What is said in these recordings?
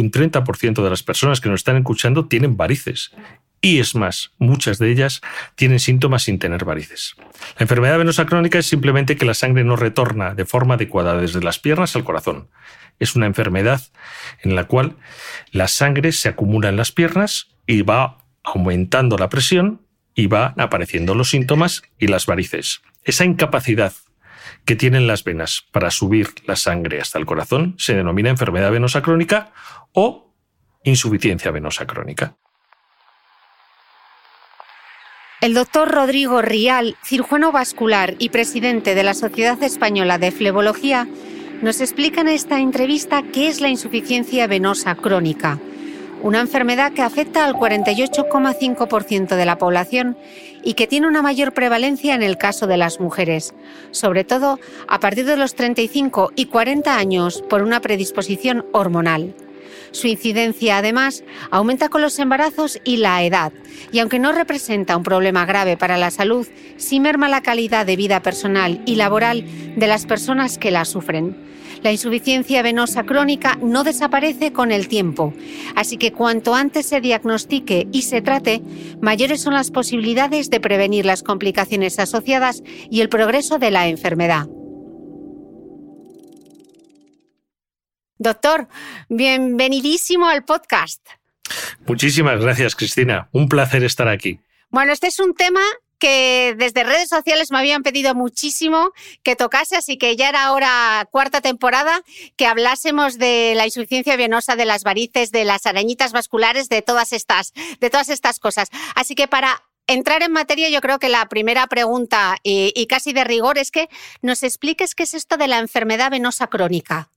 Un 30% de las personas que nos están escuchando tienen varices. Y es más, muchas de ellas tienen síntomas sin tener varices. La enfermedad venosa crónica es simplemente que la sangre no retorna de forma adecuada desde las piernas al corazón. Es una enfermedad en la cual la sangre se acumula en las piernas y va aumentando la presión y van apareciendo los síntomas y las varices. Esa incapacidad que tienen las venas para subir la sangre hasta el corazón se denomina enfermedad venosa crónica o insuficiencia venosa crónica. El doctor Rodrigo Rial, cirujano vascular y presidente de la Sociedad Española de Flebología, nos explica en esta entrevista qué es la insuficiencia venosa crónica, una enfermedad que afecta al 48,5% de la población y que tiene una mayor prevalencia en el caso de las mujeres, sobre todo a partir de los 35 y 40 años por una predisposición hormonal. Su incidencia, además, aumenta con los embarazos y la edad, y aunque no representa un problema grave para la salud, sí merma la calidad de vida personal y laboral de las personas que la sufren. La insuficiencia venosa crónica no desaparece con el tiempo, así que cuanto antes se diagnostique y se trate, mayores son las posibilidades de prevenir las complicaciones asociadas y el progreso de la enfermedad. Doctor, bienvenidísimo al podcast. Muchísimas gracias, Cristina. Un placer estar aquí. Bueno, este es un tema que desde redes sociales me habían pedido muchísimo que tocase, así que ya era ahora cuarta temporada que hablásemos de la insuficiencia venosa, de las varices, de las arañitas vasculares, de todas estas, de todas estas cosas. Así que para entrar en materia, yo creo que la primera pregunta y, casi de rigor es que nos expliques qué es esto de la enfermedad venosa crónica.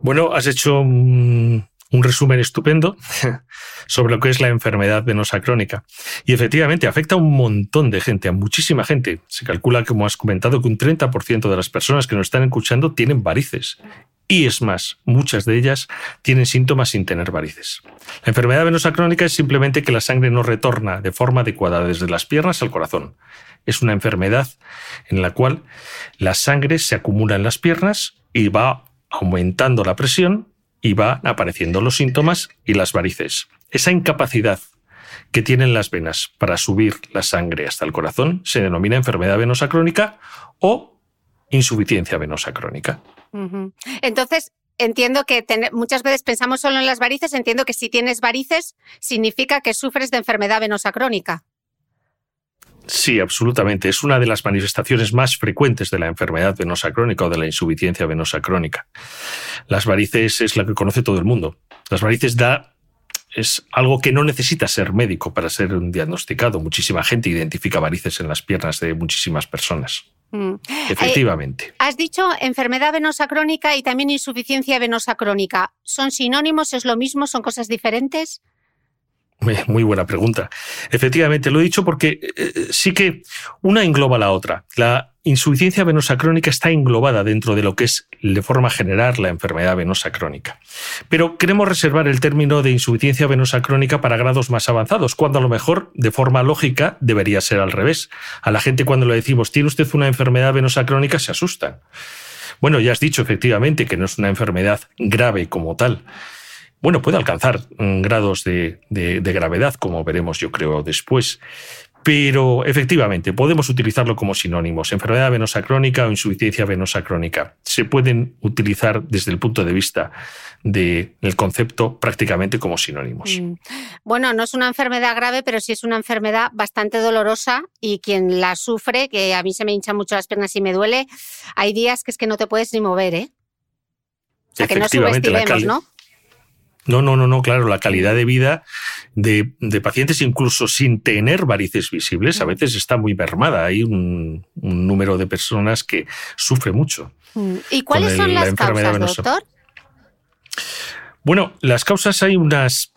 Bueno, has hecho un, resumen estupendo sobre lo que es la enfermedad venosa crónica. Y efectivamente afecta a un montón de gente, a muchísima gente. Se calcula, como has comentado, que un 30% de las personas que nos están escuchando tienen varices. Y es más, muchas de ellas tienen síntomas sin tener varices. La enfermedad venosa crónica es simplemente que la sangre no retorna de forma adecuada desde las piernas al corazón. Es una enfermedad en la cual la sangre se acumula en las piernas y va aumentando la presión y van apareciendo los síntomas y las varices. Esa incapacidad que tienen las venas para subir la sangre hasta el corazón se denomina enfermedad venosa crónica o insuficiencia venosa crónica. Entonces, entiendo que muchas veces pensamos solo en las varices, entiendo que si tienes varices significa que sufres de enfermedad venosa crónica. Sí, absolutamente. Es una de las manifestaciones más frecuentes de la enfermedad venosa crónica o de la insuficiencia venosa crónica. Las varices es la que conoce todo el mundo. Las varices da es algo que no necesita ser médico para ser diagnosticado. Muchísima gente identifica varices en las piernas de muchísimas personas. Mm. Efectivamente. Eh, has dicho enfermedad venosa crónica y también insuficiencia venosa crónica. ¿Son sinónimos? ¿Es lo mismo? ¿Son cosas diferentes? Muy buena pregunta. Efectivamente, lo he dicho porque eh, eh, sí que una engloba la otra. La insuficiencia venosa crónica está englobada dentro de lo que es de forma general la enfermedad venosa crónica. Pero queremos reservar el término de insuficiencia venosa crónica para grados más avanzados, cuando a lo mejor de forma lógica debería ser al revés. A la gente cuando le decimos tiene usted una enfermedad venosa crónica se asustan. Bueno, ya has dicho efectivamente que no es una enfermedad grave como tal. Bueno, puede alcanzar mm, grados de, de gravedad, como veremos yo creo después, pero efectivamente, podemos utilizarlo como sinónimos. Enfermedad venosa crónica o insuficiencia venosa crónica. Se pueden utilizar desde el punto de vista del concepto prácticamente como sinónimos. Mm. Bueno, no es una enfermedad grave, pero sí es una enfermedad bastante dolorosa y quien la sufre, que a mí se me hinchan mucho las piernas y me duele, hay días que es que no te puedes ni mover, ¿eh? O sea, que no subestimemos, ¿no? No, no, no, no, claro, la calidad de vida de, pacientes incluso sin tener varices visibles a mm. veces está muy mermada. Hay un, número de personas que sufre mucho. Mm. ¿Y cuáles son las causas, doctor? Bueno, las causas hay unas,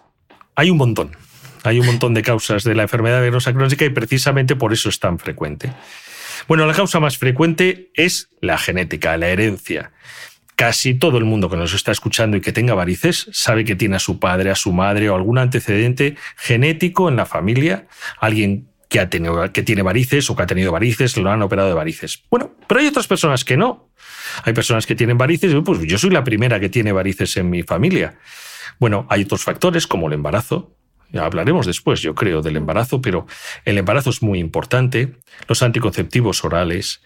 hay un montón. Hay un montón de causas de la enfermedad venosa crónica y precisamente por eso es tan frecuente. Bueno, la causa más frecuente es la genética, la herencia. Casi todo el mundo que nos está escuchando y que tenga varices sabe que tiene a su padre, a su madre o algún antecedente genético en la familia, alguien que, ha tenido, que tiene varices o que ha tenido varices, lo han operado de varices. Bueno, pero hay otras personas que no. Hay personas que tienen varices, pues yo soy la primera que tiene varices en mi familia. Bueno, hay otros factores como el embarazo, hablaremos después, yo creo, del embarazo, pero el embarazo es muy importante. Los anticonceptivos orales,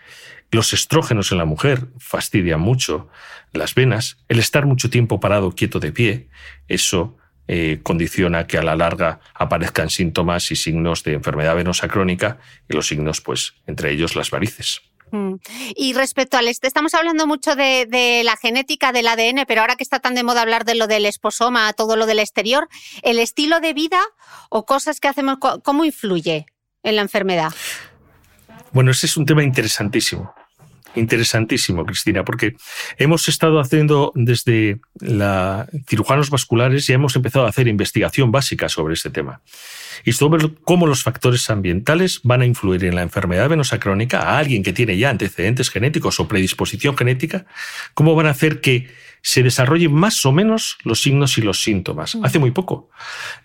los estrógenos en la mujer fastidian mucho las venas. El estar mucho tiempo parado quieto de pie, eso eh, condiciona que a la larga aparezcan síntomas y signos de enfermedad venosa crónica y los signos, pues, entre ellos las varices. Mm. Y respecto al este, estamos hablando mucho de, de, la genética del ADN, pero ahora que está tan de moda hablar de lo del esposoma, todo lo del exterior, el estilo de vida o cosas que hacemos, ¿cómo influye en la enfermedad? Bueno, ese es un tema interesantísimo interesantísimo, Cristina, porque hemos estado haciendo desde la cirujanos vasculares y hemos empezado a hacer investigación básica sobre este tema. Y sobre cómo los factores ambientales van a influir en la enfermedad venosa crónica a alguien que tiene ya antecedentes genéticos o predisposición genética, cómo van a hacer que se desarrollen más o menos los signos y los síntomas. Hace muy poco,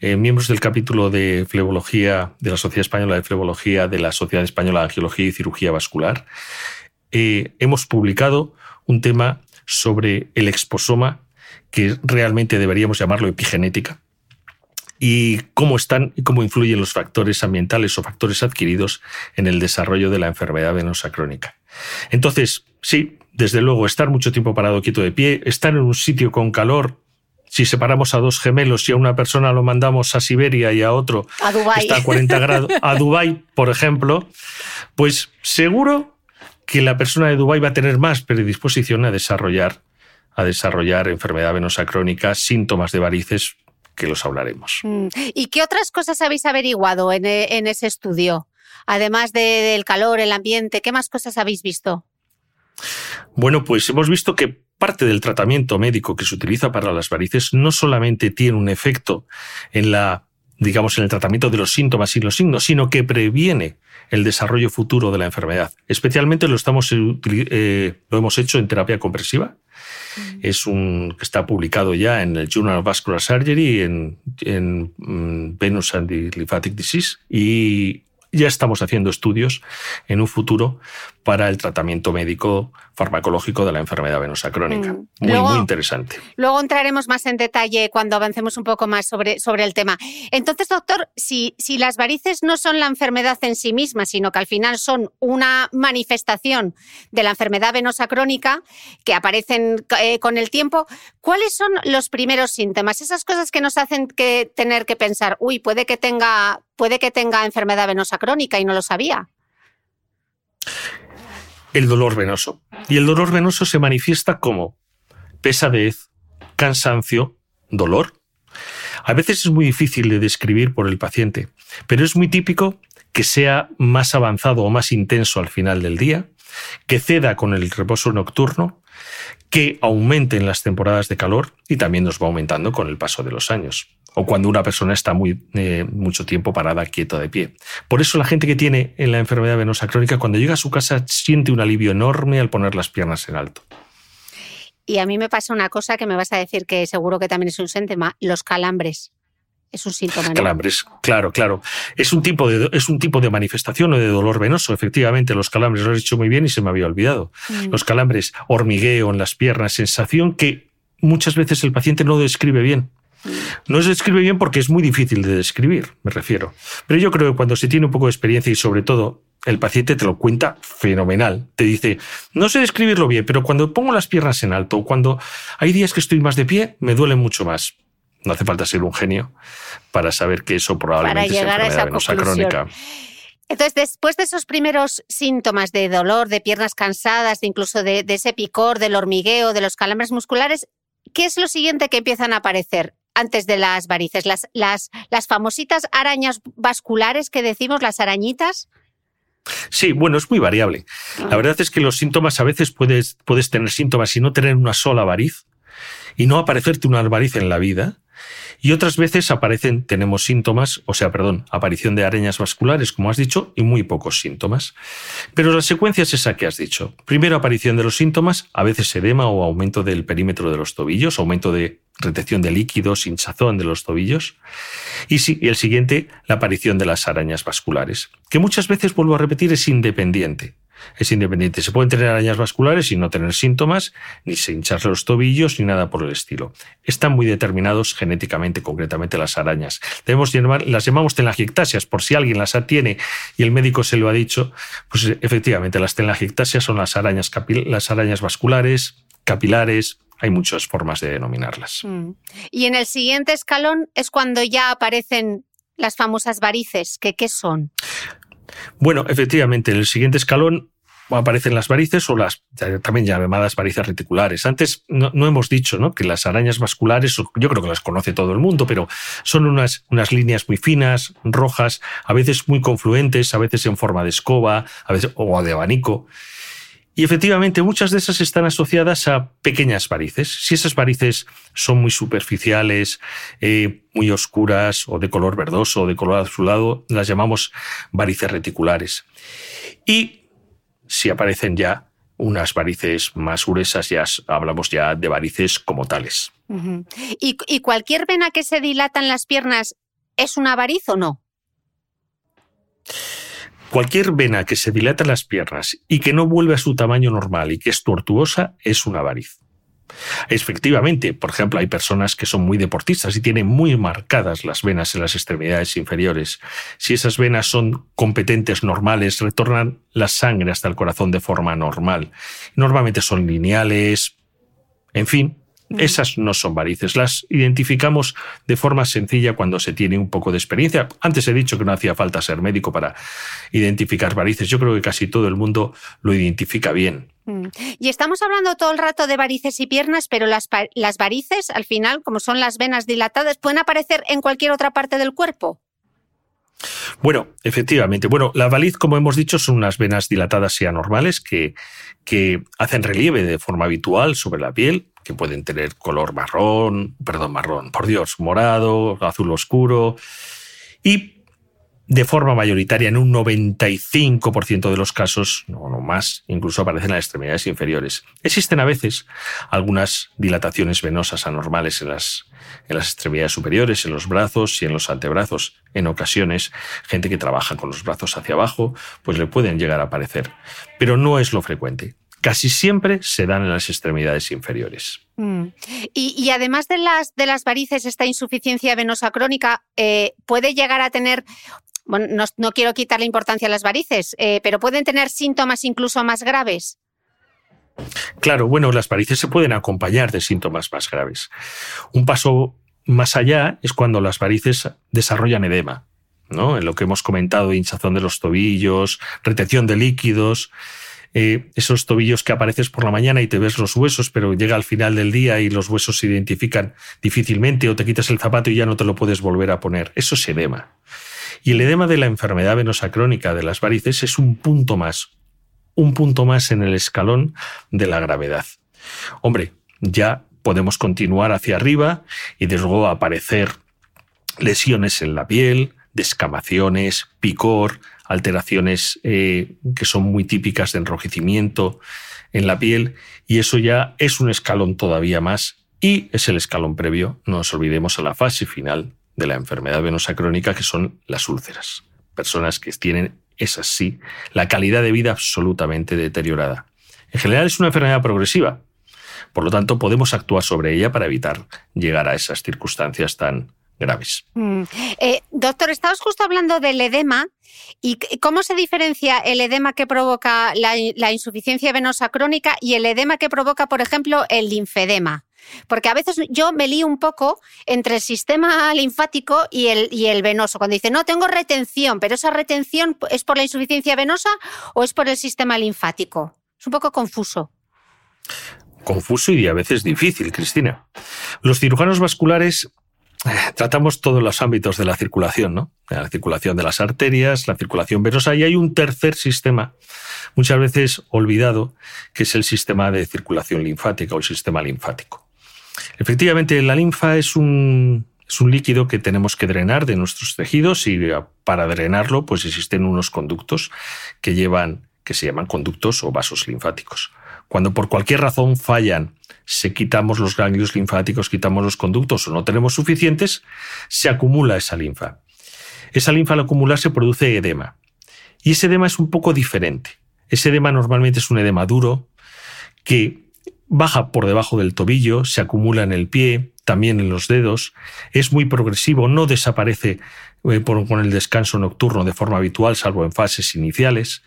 eh, miembros del capítulo de flebología de la Sociedad Española de Flebología, de la Sociedad Española de Angiología y Cirugía Vascular, eh, hemos publicado un tema sobre el exposoma, que realmente deberíamos llamarlo epigenética, y cómo están y cómo influyen los factores ambientales o factores adquiridos en el desarrollo de la enfermedad venosa crónica. Entonces, sí, desde luego, estar mucho tiempo parado quieto de pie, estar en un sitio con calor, si separamos a dos gemelos y a una persona lo mandamos a Siberia y a otro a está a 40 grados, a Dubái, por ejemplo, pues seguro que la persona de Dubái va a tener más predisposición a desarrollar, a desarrollar enfermedad venosa crónica, síntomas de varices, que los hablaremos. Mm. ¿Y qué otras cosas habéis averiguado en, e, ese estudio? Además del calor, el ambiente, ¿qué más cosas habéis visto? Bueno, pues hemos visto que parte del tratamiento médico que se utiliza para las varices no solamente tiene un efecto en la digamos, en el tratamiento de los síntomas y los signos, sino que previene el desarrollo futuro de la enfermedad. Especialmente lo, estamos, eh, lo hemos hecho en terapia compresiva. Mm. Es un que está publicado ya en el Journal of Vascular Surgery, en, en mm, Venous and Lymphatic Disease, y ya estamos haciendo estudios en un futuro para el tratamiento médico farmacológico de la enfermedad venosa crónica. Mm. Muy, muy interesante. Luego entraremos más en detalle cuando avancemos un poco más sobre, sobre el tema. Entonces, doctor, si, si las varices no son la enfermedad en sí misma, sino que al final son una manifestación de la enfermedad venosa crónica que aparecen eh, con el tiempo, ¿cuáles son los primeros síntomas? Esas cosas que nos hacen que tener que pensar, uy, puede que tenga, puede que tenga enfermedad venosa crónica y no lo sabía el dolor venoso. Y el dolor venoso se manifiesta como pesadez, cansancio, dolor. A veces es muy difícil de describir por el paciente, pero es muy típico que sea más avanzado o más intenso al final del día, que ceda con el reposo nocturno, que aumente en las temporadas de calor y también nos va aumentando con el paso de los años o cuando una persona está muy, eh, mucho tiempo parada, quieta de pie. Por eso la gente que tiene en la enfermedad venosa crónica, cuando llega a su casa, siente un alivio enorme al poner las piernas en alto. Y a mí me pasa una cosa que me vas a decir que seguro que también es un síntoma, los calambres. Es un síntoma. Claro, claro. Es un, tipo de, es un tipo de manifestación o de dolor venoso. Efectivamente, los calambres lo he dicho muy bien y se me había olvidado. Mm. Los calambres, hormigueo en las piernas, sensación que muchas veces el paciente no describe bien. No se describe bien porque es muy difícil de describir, me refiero. Pero yo creo que cuando se tiene un poco de experiencia y sobre todo el paciente te lo cuenta fenomenal. Te dice, no sé describirlo bien, pero cuando pongo las piernas en alto, cuando hay días que estoy más de pie, me duele mucho más. No hace falta ser un genio para saber que eso probablemente es enfermedad venosa crónica. Entonces, después de esos primeros síntomas de dolor, de piernas cansadas, de incluso de, de, ese picor, del hormigueo, de los calambres musculares, ¿qué es lo siguiente que empiezan a aparecer? antes de las varices, las, las, las famositas arañas vasculares que decimos, las arañitas. Sí, bueno, es muy variable. La ah. verdad es que los síntomas a veces puedes, puedes tener síntomas y no tener una sola variz y no aparecerte una variz en la vida. Y otras veces aparecen, tenemos síntomas, o sea, perdón, aparición de arañas vasculares, como has dicho, y muy pocos síntomas. Pero la secuencia es esa que has dicho. Primero aparición de los síntomas, a veces edema o aumento del perímetro de los tobillos, aumento de retención de líquidos, hinchazón de los tobillos. Y, sí, y el siguiente, la aparición de las arañas vasculares, que muchas veces, vuelvo a repetir, es independiente es independiente. Se pueden tener arañas vasculares y no tener síntomas, ni se hincharse los tobillos, ni nada por el estilo. Están muy determinados genéticamente, concretamente las arañas. Debemos las llamamos telangiectasias, por si alguien las tiene y el médico se lo ha dicho, pues efectivamente las telangiectasias son las arañas, las arañas vasculares, capilares, hay muchas formas de denominarlas. Mm. Y en el siguiente escalón es cuando ya aparecen las famosas varices, que qué son? Bueno, efectivamente, en el siguiente escalón aparecen las varices o las también llamadas varices reticulares. Antes no, hemos dicho ¿no? que las arañas vasculares, yo creo que las conoce todo el mundo, pero son unas, unas líneas muy finas, rojas, a veces muy confluentes, a veces en forma de escoba, a veces o de abanico. Y efectivamente muchas de esas están asociadas a pequeñas varices. Si esas varices son muy superficiales, eh, muy oscuras o de color verdoso o de color azulado, las llamamos varices reticulares. Y si aparecen ya unas varices más gruesas, ya hablamos ya de varices como tales. ¿Y, ¿Y cualquier vena que se dilata en las piernas es una variz o no? Cualquier vena que se dilata en las piernas y que no vuelve a su tamaño normal y que es tortuosa es una variz. Efectivamente, por ejemplo, hay personas que son muy deportistas y tienen muy marcadas las venas en las extremidades inferiores. Si esas venas son competentes, normales, retornan la sangre hasta el corazón de forma normal. Normalmente son lineales, en fin, esas no son varices, las identificamos de forma sencilla cuando se tiene un poco de experiencia. Antes he dicho que no hacía falta ser médico para identificar varices. Yo creo que casi todo el mundo lo identifica bien. Mm. Y estamos hablando todo el rato de varices y piernas, pero las, las varices, al final, como son las venas dilatadas, pueden aparecer en cualquier otra parte del cuerpo. Bueno, efectivamente. Bueno, la variz, como hemos dicho, son unas venas dilatadas y anormales que, que hacen relieve de forma habitual sobre la piel que pueden tener color marrón, perdón, marrón, por Dios, morado, azul oscuro. Y de forma mayoritaria, en un 95% de los casos, no, no más, incluso aparecen en las extremidades inferiores. Existen a veces algunas dilataciones venosas anormales en las, en las extremidades superiores, en los brazos y en los antebrazos. En ocasiones, gente que trabaja con los brazos hacia abajo, pues le pueden llegar a aparecer. Pero no es lo frecuente. Casi siempre se dan en las extremidades inferiores. Mm. Y, además de las, de las varices, esta insuficiencia venosa crónica eh, puede llegar a tener bueno, no, quiero quitar la importancia a las varices, eh, pero pueden tener síntomas incluso más graves. Claro, bueno, las varices se pueden acompañar de síntomas más graves. Un paso más allá es cuando las varices desarrollan edema, ¿no? En lo que hemos comentado, hinchazón de los tobillos, retención de líquidos, eh, esos tobillos que apareces por la mañana y te ves los huesos, pero llega al final del día y los huesos se identifican difícilmente o te quitas el zapato y ya no te lo puedes volver a poner. Eso es edema. Y el edema de la enfermedad venosa crónica de las varices es un punto más, un punto más en el escalón de la gravedad. Hombre, ya podemos continuar hacia arriba y desde luego aparecer lesiones en la piel, descamaciones, picor, alteraciones eh, que son muy típicas de enrojecimiento en la piel y eso ya es un escalón todavía más y es el escalón previo, no nos olvidemos, a la fase final de la enfermedad venosa crónica, que son las úlceras. Personas que tienen, es así, la calidad de vida absolutamente deteriorada. En general es una enfermedad progresiva. Por lo tanto, podemos actuar sobre ella para evitar llegar a esas circunstancias tan graves. Mm. Eh, doctor, estamos justo hablando del edema. ¿Y cómo se diferencia el edema que provoca la insuficiencia venosa crónica y el edema que provoca, por ejemplo, el linfedema? Porque a veces yo me lío un poco entre el sistema linfático y el, y el venoso. Cuando dice, no, tengo retención, pero esa retención es por la insuficiencia venosa o es por el sistema linfático. Es un poco confuso. Confuso y a veces difícil, Cristina. Los cirujanos vasculares tratamos todos los ámbitos de la circulación, ¿no? La circulación de las arterias, la circulación venosa, y hay un tercer sistema, muchas veces olvidado, que es el sistema de circulación linfática o el sistema linfático. Efectivamente, la linfa es un, es un líquido que tenemos que drenar de nuestros tejidos y para drenarlo pues existen unos conductos que llevan que se llaman conductos o vasos linfáticos. Cuando por cualquier razón fallan, se quitamos los ganglios linfáticos, quitamos los conductos o no tenemos suficientes, se acumula esa linfa. Esa linfa al acumularse produce edema. Y ese edema es un poco diferente. Ese edema normalmente es un edema duro que baja por debajo del tobillo, se acumula en el pie, también en los dedos, es muy progresivo, no desaparece eh, con el descanso nocturno de forma habitual, salvo en fases iniciales.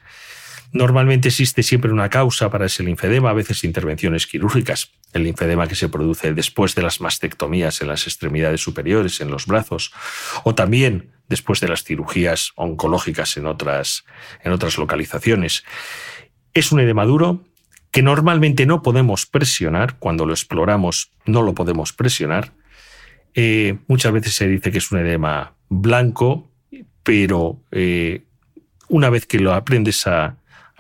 Normalmente existe siempre una causa para ese linfedema, a veces intervenciones quirúrgicas, el linfedema que se produce después de las mastectomías en las extremidades superiores, en los brazos, o también después de las cirugías oncológicas en otras, en otras localizaciones. Es un edema duro, que normalmente no podemos presionar, cuando lo exploramos no lo podemos presionar. Eh, muchas veces se dice que es un edema blanco, pero eh, una vez que lo aprendes a,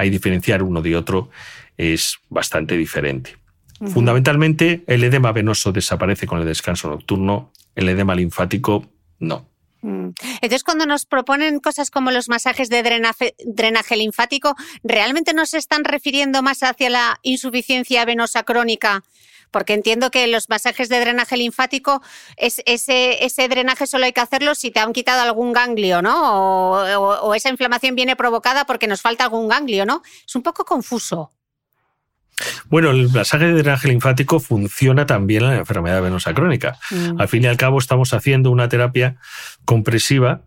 diferenciar uno de otro, es bastante diferente. Fundamentalmente, el edema venoso desaparece con el descanso nocturno, el edema linfático no. Mm. Entonces, cuando nos proponen cosas como los masajes de drenaje, linfático, ¿realmente nos están refiriendo más hacia la insuficiencia venosa crónica? Porque entiendo que los masajes de drenaje linfático, es, ese, ese, drenaje solo hay que hacerlo si te han quitado algún ganglio, ¿no? o esa inflamación viene provocada porque nos falta algún ganglio, ¿no? Es un poco confuso. Bueno, el masaje de drenaje linfático funciona también en la enfermedad venosa crónica. Mm. Al fin y al cabo estamos haciendo una terapia compresiva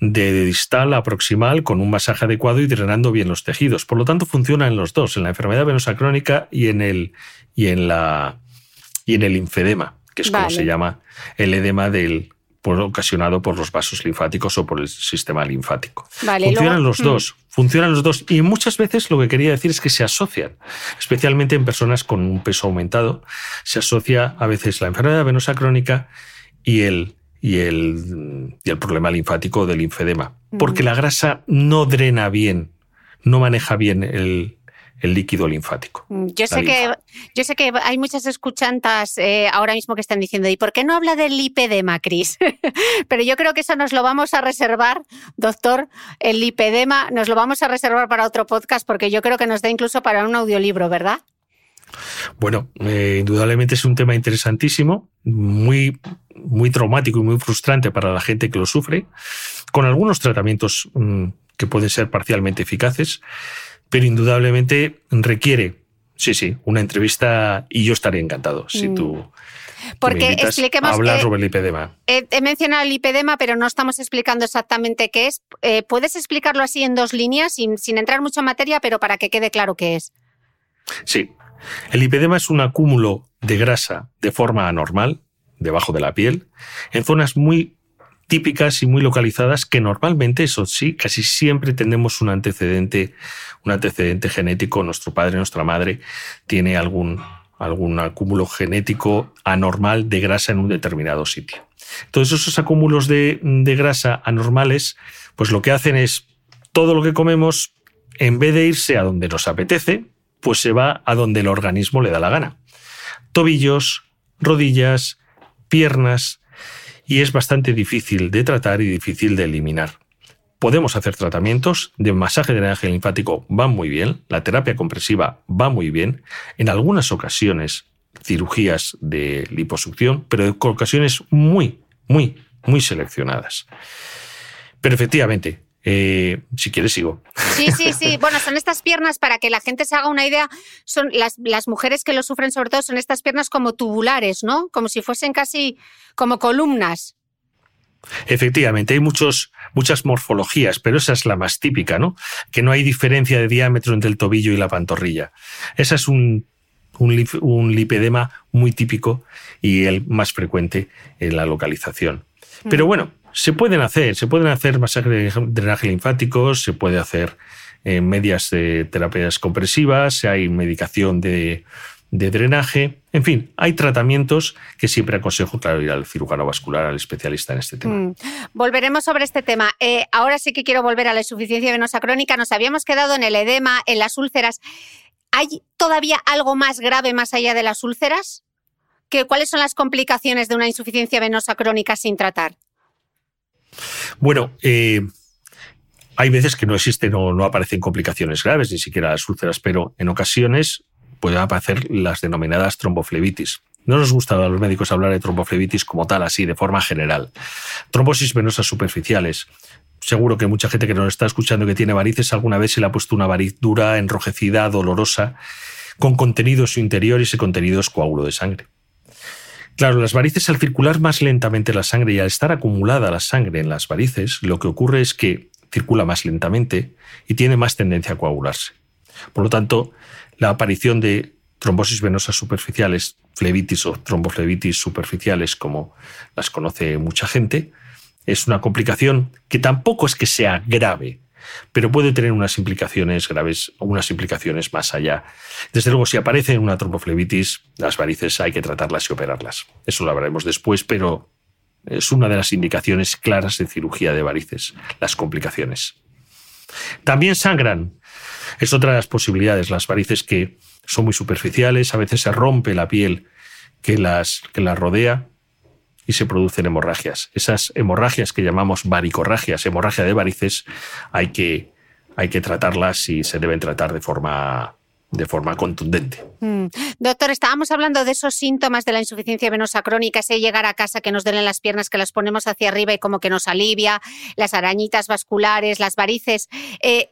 de distal a proximal con un masaje adecuado y drenando bien los tejidos. Por lo tanto, funciona en los dos, en la enfermedad venosa crónica y en el, y en la, y en el linfedema, que es como se llama el edema del, ocasionado por los vasos linfáticos o por el sistema linfático. funcionan los mm. dos, funcionan los dos. Y muchas veces lo que quería decir es que se asocian, especialmente en personas con un peso aumentado, se asocia a veces la enfermedad venosa crónica y el, y el, y el problema linfático del linfedema. Porque mm. la grasa no drena bien, no maneja bien el, el líquido linfático. Mm, yo sé, que, yo sé que hay muchas escuchantas eh, ahora mismo que están diciendo, ¿y por qué no habla del lipedema, Cris? Pero yo creo que eso nos lo vamos a reservar, doctor, el lipedema, nos lo vamos a reservar para otro podcast porque yo creo que nos da incluso para un audiolibro, ¿verdad? Bueno, eh, indudablemente es un tema interesantísimo, muy, muy traumático y muy frustrante para la gente que lo sufre, con algunos tratamientos mm, que pueden ser parcialmente eficaces pero indudablemente requiere, sí, sí, una entrevista y yo estaré encantado si mm. tú... Porque expliquemos. Hablar sobre el lipedema. He, mencionado el lipedema, pero no estamos explicando exactamente qué es. Eh, ¿Puedes explicarlo así en dos líneas, sin, sin entrar mucho en materia, pero para que quede claro qué es? Sí. El lipedema es un acúmulo de grasa de forma anormal debajo de la piel en zonas muy típicas y muy localizadas que normalmente, eso sí, casi siempre tenemos un antecedente, un antecedente genético. Nuestro padre, nuestra madre tiene algún, algún acúmulo genético anormal de grasa en un determinado sitio. Todos esos acúmulos de, de grasa anormales, pues lo que hacen es todo lo que comemos, en vez de irse a donde nos apetece, pues se va a donde el organismo le da la gana. Tobillos, rodillas, piernas, y es bastante difícil de tratar y difícil de eliminar. Podemos hacer tratamientos de masaje de drenaje linfático, va muy bien, la terapia compresiva va muy bien, en algunas ocasiones cirugías de liposucción, pero en ocasiones muy, muy, muy seleccionadas. Pero efectivamente, eh, si quieres, sigo. Sí, sí, sí. Bueno, son estas piernas, para que la gente se haga una idea, son las, las, mujeres que lo sufren sobre todo, son estas piernas como tubulares, ¿no? Como si fuesen casi como columnas. Efectivamente, hay muchos, muchas morfologías, pero esa es la más típica, ¿no? Que no hay diferencia de diámetro entre el tobillo y la pantorrilla. Esa es un, un lipedema muy típico y el más frecuente en la localización. Pero mm. bueno, se pueden hacer, se pueden hacer masajes de drenaje linfático, se puede hacer eh, medias de terapias compresivas, hay medicación de, drenaje, en fin, hay tratamientos que siempre aconsejo, claro, ir al cirujano vascular, al especialista en este tema. Mm. Volveremos sobre este tema. Eh, ahora sí que quiero volver a la insuficiencia venosa crónica. Nos habíamos quedado en el edema, en las úlceras. ¿Hay todavía algo más grave más allá de las úlceras? ¿Qué, ¿Cuáles son las complicaciones de una insuficiencia venosa crónica sin tratar? Bueno, eh, hay veces que no existen o no aparecen complicaciones graves, ni siquiera las úlceras, pero en ocasiones pueden aparecer las denominadas tromboflebitis. No nos gusta a los médicos hablar de tromboflebitis como tal, así, de forma general. Trombosis venosas superficiales. Seguro que mucha gente que nos está escuchando que tiene varices alguna vez se le ha puesto una variz dura, enrojecida, dolorosa, con contenido en su interior y ese contenido es coágulo de sangre. Claro, las varices al circular más lentamente la sangre y al estar acumulada la sangre en las varices, lo que ocurre es que circula más lentamente y tiene más tendencia a coagularse. Por lo tanto, la aparición de trombosis venosas superficiales, flebitis o tromboflebitis superficiales, como las conoce mucha gente, es una complicación que tampoco es que sea grave, pero puede tener unas implicaciones graves o unas implicaciones más allá. Desde luego, si aparece una tromboflebitis, las varices hay que tratarlas y operarlas. Eso lo hablaremos después, pero es una de las indicaciones claras de cirugía de varices, las complicaciones. También sangran. Es otra de las posibilidades, las varices que son muy superficiales, a veces se rompe la piel que las, que las rodea y se producen hemorragias. Esas hemorragias que llamamos varicorragias, hemorragia de varices, hay que, hay que tratarlas y se deben tratar de forma de forma contundente. Mm. Doctor, estábamos hablando de esos síntomas de la insuficiencia venosa crónica, ese llegar a casa que nos duelen las piernas, que las ponemos hacia arriba y como que nos alivia, las arañitas vasculares, las varices. Eh,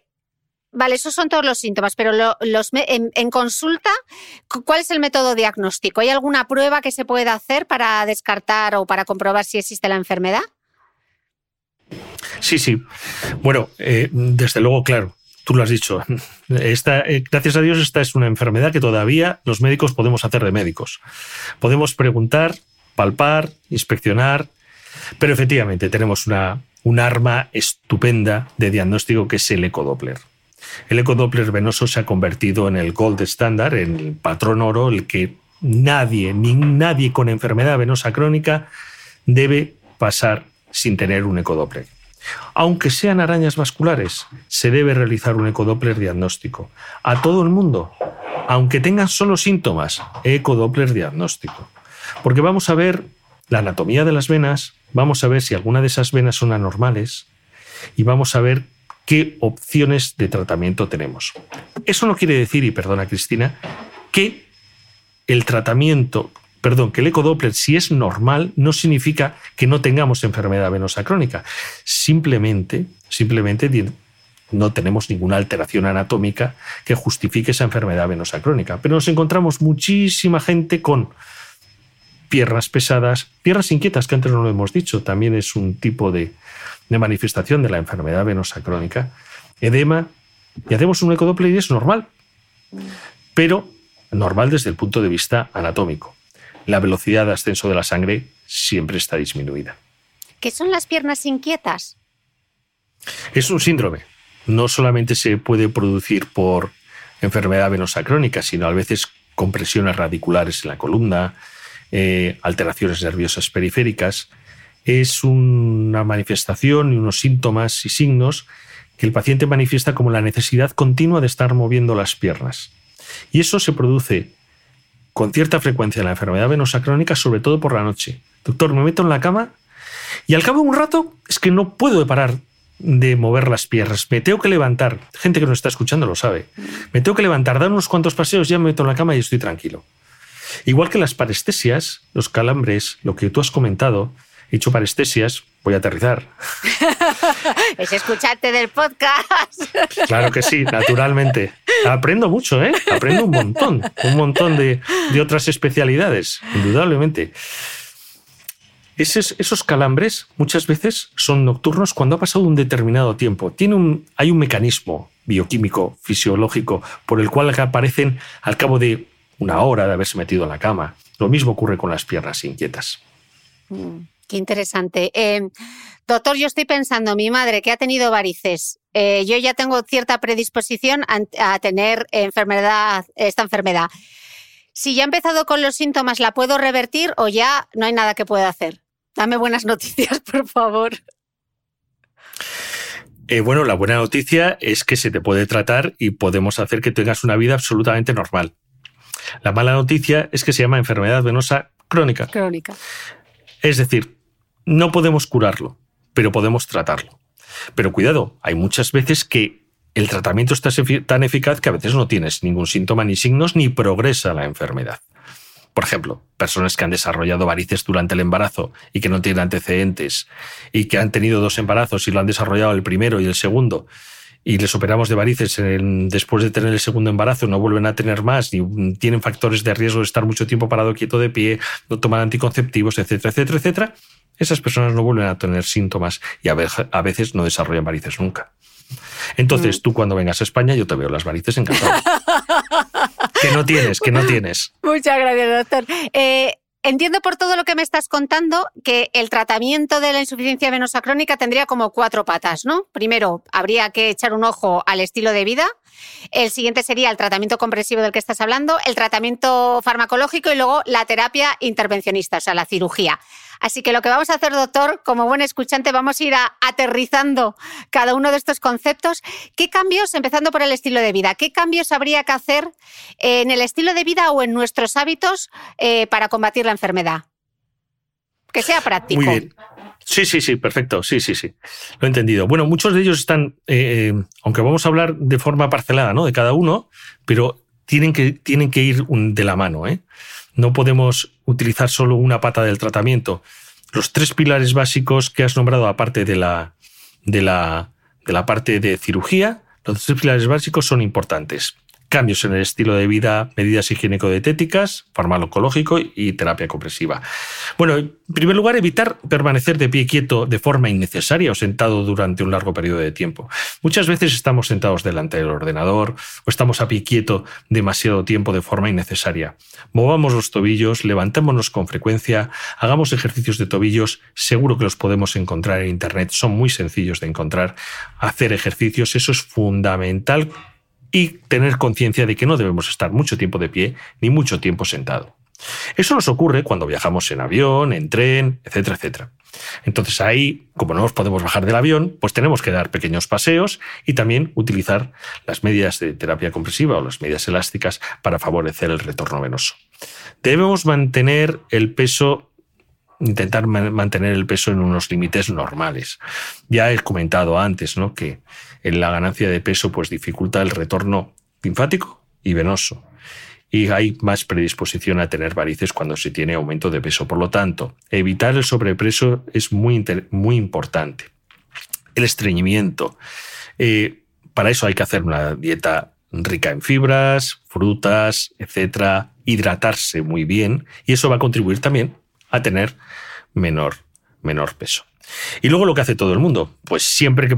Vale, esos son todos los síntomas, pero en, consulta, ¿cuál es el método diagnóstico? ¿Hay alguna prueba que se pueda hacer para descartar o para comprobar si existe la enfermedad? Sí, sí. Bueno, eh, desde luego, claro, tú lo has dicho. Eh, gracias a Dios, esta es una enfermedad que todavía los médicos podemos hacer de médicos. Podemos preguntar, palpar, inspeccionar, pero efectivamente tenemos una, un arma estupenda de diagnóstico que es el ecodoppler. El ecodoppler venoso se ha convertido en el gold standard, en el patrón oro, el que nadie, ni nadie con enfermedad venosa crónica debe pasar sin tener un ecodoppler. Aunque sean arañas vasculares, se debe realizar un ecodoppler diagnóstico. A todo el mundo, aunque tengan solo síntomas, ecodoppler diagnóstico. Porque vamos a ver la anatomía de las venas, vamos a ver si alguna de esas venas son anormales y vamos a ver qué opciones de tratamiento tenemos. Eso no quiere decir, y perdona Cristina, que el tratamiento, perdón, que el ecodoppler si es normal no significa que no tengamos enfermedad venosa crónica. Simplemente, simplemente no tenemos ninguna alteración anatómica que justifique esa enfermedad venosa crónica. Pero nos encontramos muchísima gente con piernas pesadas, piernas inquietas, que antes no lo hemos dicho, también es un tipo de, manifestación de la enfermedad venosa crónica, edema, y hacemos un ecodoppler y es normal, pero normal desde el punto de vista anatómico. La velocidad de ascenso de la sangre siempre está disminuida. ¿Qué son las piernas inquietas? Es un síndrome. No solamente se puede producir por enfermedad venosa crónica, sino a veces compresiones radiculares en la columna, eh, alteraciones nerviosas periféricas, es una manifestación y unos síntomas y signos que el paciente manifiesta como la necesidad continua de estar moviendo las piernas. Y eso se produce con cierta frecuencia en la enfermedad venosa crónica, sobre todo por la noche. Doctor, me meto en la cama y al cabo de un rato es que no puedo parar de mover las piernas. Me tengo que levantar. Gente que no está escuchando lo sabe. Me tengo que levantar, dar unos cuantos paseos, ya me meto en la cama y estoy tranquilo. Igual que las parestesias, los calambres, lo que tú has comentado, he hecho parestesias, voy a aterrizar. es escucharte del podcast. claro que sí, naturalmente. Aprendo mucho, ¿eh? Aprendo un montón, un montón de, otras especialidades, indudablemente. esos calambres muchas veces son nocturnos cuando ha pasado un determinado tiempo. Tiene un, hay un mecanismo bioquímico, fisiológico, por el cual aparecen al cabo de una hora de haberse metido en la cama. Lo mismo ocurre con las piernas inquietas. Mm, qué interesante. Eh, doctor, yo estoy pensando, mi madre que ha tenido varices, eh, yo ya tengo cierta predisposición a, tener enfermedad, esta enfermedad. Si ya he empezado con los síntomas, ¿la puedo revertir o ya no hay nada que pueda hacer? Dame buenas noticias, por favor. Eh, bueno, la buena noticia es que se te puede tratar y podemos hacer que tengas una vida absolutamente normal. La mala noticia es que se llama enfermedad venosa crónica. Crónica. Es decir, no podemos curarlo, pero podemos tratarlo. Pero cuidado, hay muchas veces que el tratamiento está tan eficaz que a veces no tienes ningún síntoma ni signos ni progresa la enfermedad. Por ejemplo, personas que han desarrollado varices durante el embarazo y que no tienen antecedentes y que han tenido dos embarazos y lo han desarrollado el primero y el segundo y les operamos de varices después de tener el segundo embarazo, no vuelven a tener más, ni tienen factores de riesgo de estar mucho tiempo parado quieto de pie, no toman anticonceptivos, etcétera, etcétera, etcétera, esas personas no vuelven a tener síntomas y a veces no desarrollan varices nunca. Entonces, mm. tú cuando vengas a España, yo te veo las varices encantadas. que no tienes, que no tienes. Muchas gracias, doctor. Eh, entiendo por todo lo que me estás contando que el tratamiento de la insuficiencia venosa crónica tendría como cuatro patas, ¿no? Primero, habría que echar un ojo al estilo de vida. El siguiente sería el tratamiento compresivo del que estás hablando, el tratamiento farmacológico y luego la terapia intervencionista, o sea, la cirugía. Así que lo que vamos a hacer, doctor, como buen escuchante, vamos a ir aterrizando cada uno de estos conceptos. ¿Qué cambios, empezando por el estilo de vida, qué cambios habría que hacer en el estilo de vida o en nuestros hábitos eh, para combatir la enfermedad? Que sea práctico. Muy bien. Sí, sí, sí, perfecto. Sí, sí, sí. Lo he entendido. Bueno, muchos de ellos están, eh, eh, aunque vamos a hablar de forma parcelada, ¿no? De cada uno, pero tienen que, tienen que ir de la mano, ¿eh? No podemos utilizar solo una pata del tratamiento. Los tres pilares básicos que has nombrado, aparte de la, de la, de la parte de cirugía, los tres pilares básicos son importantes cambios en el estilo de vida, medidas higiénico-dietéticas, farmacológico y terapia compresiva. Bueno, en primer lugar, evitar permanecer de pie quieto de forma innecesaria o sentado durante un largo periodo de tiempo. Muchas veces estamos sentados delante del ordenador o estamos a pie quieto demasiado tiempo de forma innecesaria. Movamos los tobillos, levantémonos con frecuencia, hagamos ejercicios de tobillos, seguro que los podemos encontrar en Internet, son muy sencillos de encontrar. Hacer ejercicios, eso es fundamental y tener conciencia de que no debemos estar mucho tiempo de pie ni mucho tiempo sentado. Eso nos ocurre cuando viajamos en avión, en tren, etcétera, etcétera. Entonces ahí, como no nos podemos bajar del avión, pues tenemos que dar pequeños paseos y también utilizar las medidas de terapia compresiva o las medidas elásticas para favorecer el retorno venoso. Debemos mantener el peso intentar mantener el peso en unos límites normales. Ya he comentado antes ¿no? que la ganancia de peso pues, dificulta el retorno linfático y venoso y hay más predisposición a tener varices cuando se tiene aumento de peso. Por lo tanto, evitar el sobrepeso es muy, muy importante. El estreñimiento. Eh, para eso hay que hacer una dieta rica en fibras, frutas, etcétera, hidratarse muy bien y eso va a contribuir también a tener menor, menor peso. Y luego lo que hace todo el mundo, pues siempre que,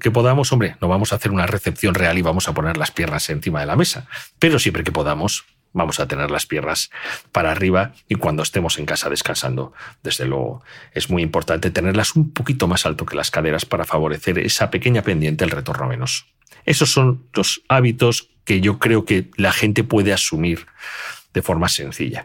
que, podamos, hombre, no vamos a hacer una recepción real y vamos a poner las piernas encima de la mesa, pero siempre que podamos, vamos a tener las piernas para arriba y cuando estemos en casa descansando, desde luego, es muy importante tenerlas un poquito más alto que las caderas para favorecer esa pequeña pendiente del retorno venoso. Esos son los hábitos que yo creo que la gente puede asumir de forma sencilla.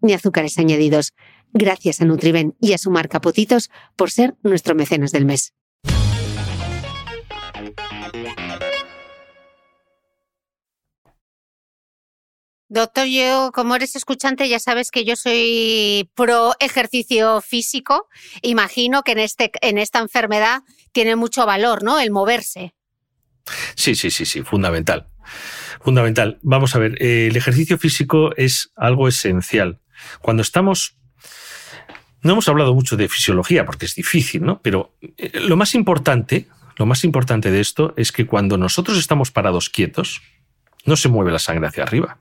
ni azúcares añadidos. Gracias a Nutriben y a su marca Potitos por ser nuestro mecenas del mes. Doctor, yo como eres escuchante ya sabes que yo soy pro ejercicio físico. Imagino que en, este, en esta enfermedad tiene mucho valor, ¿no? El moverse. Sí, sí, sí, sí, fundamental. Fundamental. Vamos a ver, el ejercicio físico es algo esencial. Cuando estamos no hemos hablado mucho de fisiología porque es difícil, ¿no? Pero eh, lo más importante, lo más importante de esto es que cuando nosotros estamos parados quietos, no se mueve la sangre hacia arriba.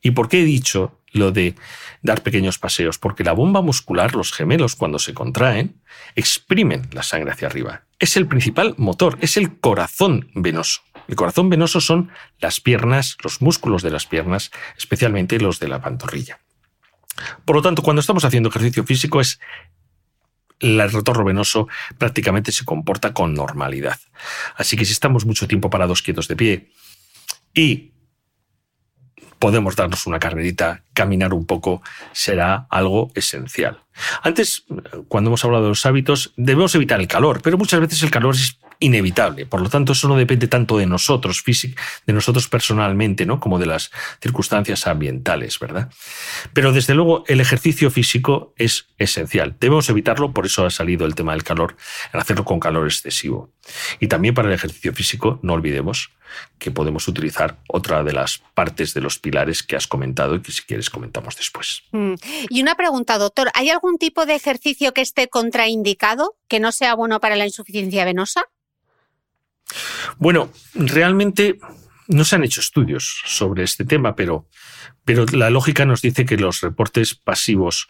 ¿Y por qué he dicho lo de dar pequeños paseos? Porque la bomba muscular, los gemelos, cuando se contraen, exprimen la sangre hacia arriba. Es el principal motor, es el corazón venoso. El corazón venoso son las piernas, los músculos de las piernas, especialmente los de la pantorrilla. Por lo tanto, cuando estamos haciendo ejercicio físico es el retorno venoso prácticamente se comporta con normalidad. Así que si estamos mucho tiempo parados quietos de pie y podemos darnos una carrerita, caminar un poco, será algo esencial. Antes, cuando hemos hablado de los hábitos, debemos evitar el calor, pero muchas veces el calor es inevitable. Por lo tanto, eso no depende tanto de nosotros, de nosotros personalmente, ¿no? como de las circunstancias ambientales, ¿verdad? Pero desde luego el ejercicio físico es esencial. Debemos evitarlo, por eso ha salido el tema del calor, en hacerlo con calor excesivo. Y también para el ejercicio físico, no olvidemos que podemos utilizar otra de las partes de los pilares que has comentado y que si quieres comentamos después. Mm. Y una pregunta, doctor, ¿hay algún tipo de ejercicio que esté contraindicado, que no sea bueno para la insuficiencia venosa? Bueno, realmente no se han hecho estudios sobre este tema, pero, pero la lógica nos dice que los reportes pasivos,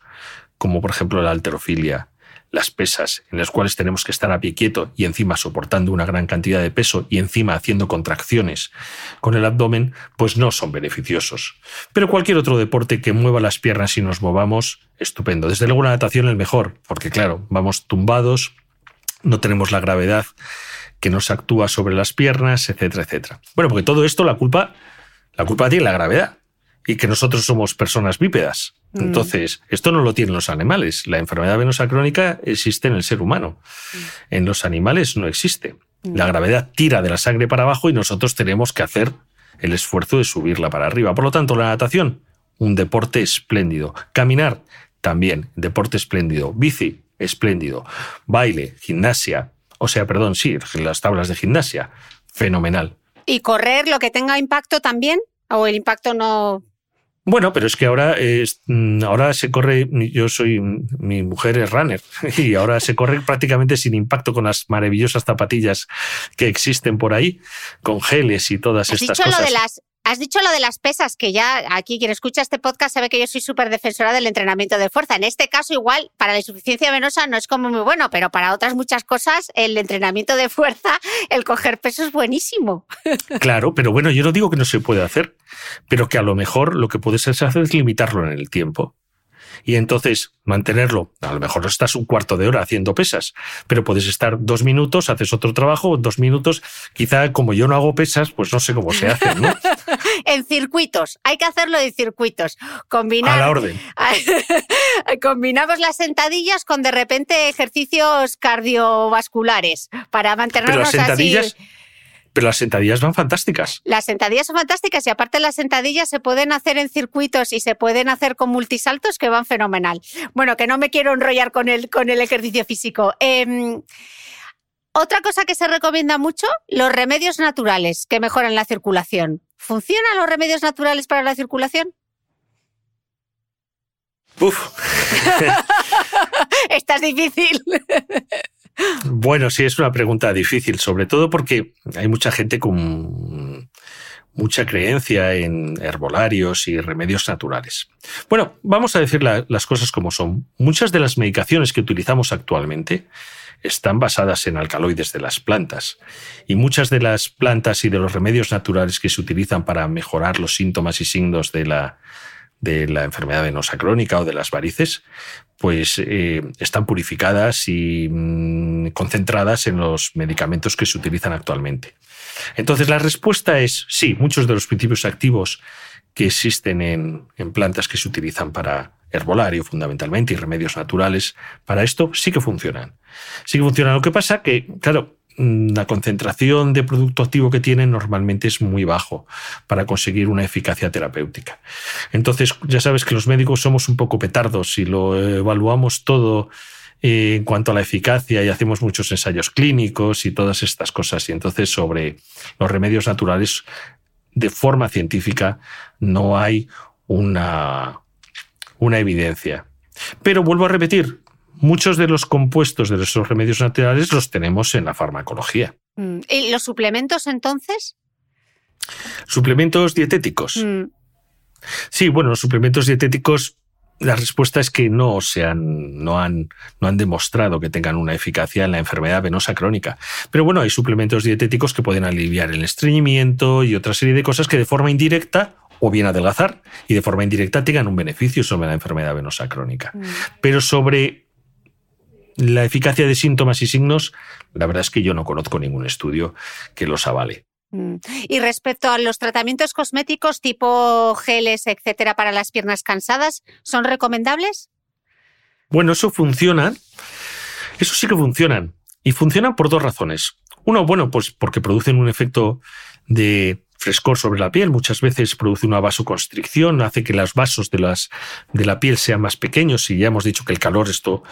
como por ejemplo la alterofilia, las pesas, en las cuales tenemos que estar a pie quieto y encima soportando una gran cantidad de peso y encima haciendo contracciones con el abdomen, pues no son beneficiosos. Pero cualquier otro deporte que mueva las piernas y nos movamos, estupendo. Desde luego la natación es el mejor, porque claro, vamos tumbados, no tenemos la gravedad que nos actúa sobre las piernas, etcétera, etcétera. Bueno, porque todo esto la culpa, la culpa tiene la gravedad y que nosotros somos personas bípedas. Mm. Entonces, esto no lo tienen los animales. La enfermedad venosa crónica existe en el ser humano. Mm. En los animales no existe. Mm. La gravedad tira de la sangre para abajo y nosotros tenemos que hacer el esfuerzo de subirla para arriba. Por lo tanto, la natación, un deporte espléndido. Caminar, también, deporte espléndido. Bici, espléndido. Baile, gimnasia, o sea, perdón, sí, las tablas de gimnasia, fenomenal. ¿Y correr lo que tenga impacto también? ¿O el impacto no bueno, pero es que ahora, mm, ahora se corre, yo soy, mi mujer es runner y ahora se corre prácticamente sin impacto con las maravillosas zapatillas que existen por ahí, con geles y todas ¿Has estas dicho cosas. Lo de las, has dicho lo de las pesas, que ya aquí quien escucha este podcast sabe que yo soy súper defensora del entrenamiento de fuerza. En este caso, igual, para la insuficiencia venosa no es como muy bueno, pero para otras muchas cosas, el entrenamiento de fuerza, el coger peso es buenísimo. Claro, pero bueno, yo no digo que no se puede hacer pero que a lo mejor lo que puedes hacer es limitarlo en el tiempo. Y entonces mantenerlo, a lo mejor no estás un cuarto de hora haciendo pesas, pero puedes estar dos minutos, haces otro trabajo, dos minutos, quizá como yo no hago pesas, pues no sé cómo se hace, ¿no? en circuitos, hay que hacerlo en circuitos. Combinar, a la orden. Combinamos las sentadillas con de repente ejercicios cardiovasculares para mantenernos así pero las sentadillas van fantásticas. Las sentadillas son fantásticas y aparte las sentadillas se pueden hacer en circuitos y se pueden hacer con multisaltos que van fenomenal. Bueno, que no me quiero enrollar con el, con el ejercicio físico. Em, otra cosa que se recomienda mucho, los remedios naturales que mejoran la circulación. ¿Funcionan los remedios naturales para la circulación? Uf. Esta es difícil. Bueno, sí, es una pregunta difícil, sobre todo porque hay mucha gente con mucha creencia en herbolarios y remedios naturales. Bueno, vamos a decir las cosas como son. Muchas de las medicaciones que utilizamos actualmente están basadas en alcaloides de las plantas. Y muchas de las plantas y de los remedios naturales que se utilizan para mejorar los síntomas y signos de la, de la enfermedad venosa crónica o de las varices, pues eh, están purificadas y mm, concentradas en los medicamentos que se utilizan actualmente. Entonces la respuesta es sí, muchos de los principios activos que existen en, en plantas que se utilizan para herbolario fundamentalmente y remedios naturales, para esto sí que funcionan. Sí que funcionan. Lo que pasa que, claro, Mm, la concentración de producto activo que tienen normalmente es muy bajo para conseguir una eficacia terapéutica. Entonces, ya sabes que los médicos somos un poco petardos y lo evaluamos todo eh, en cuanto a la eficacia y hacemos muchos ensayos clínicos y todas estas cosas. Y entonces sobre los remedios naturales, de forma científica, no hay una, una evidencia. Pero vuelvo a repetir, muchos de los compuestos de esos remedios naturales los tenemos en la farmacología. Mm, ¿Y los suplementos entonces? Suplementos dietéticos. Mm. Sí, bueno, los suplementos dietéticos, la respuesta es que no, se han, no, han, no han demostrado que tengan una eficacia en la enfermedad venosa crónica. Pero bueno, hay suplementos dietéticos que pueden aliviar el estreñimiento y otra serie de cosas que de forma indirecta o bien adelgazar y de forma indirecta tengan un beneficio sobre la enfermedad venosa crónica. Mm. Pero sobre la eficacia de síntomas y signos, la verdad es que yo no conozco ningún estudio que los avale. Mm. Y respecto a los tratamientos cosméticos tipo geles, etcétera, para las piernas cansadas, ¿son recomendables? Bueno, eso funciona. Eso sí que funcionan. Y funcionan por dos razones. Uno, bueno, pues porque producen un efecto de frescor sobre la piel, muchas veces produce una vasoconstricción, hace que los vasos de, las, de la piel sean más pequeños y ya hemos dicho que el calor, esto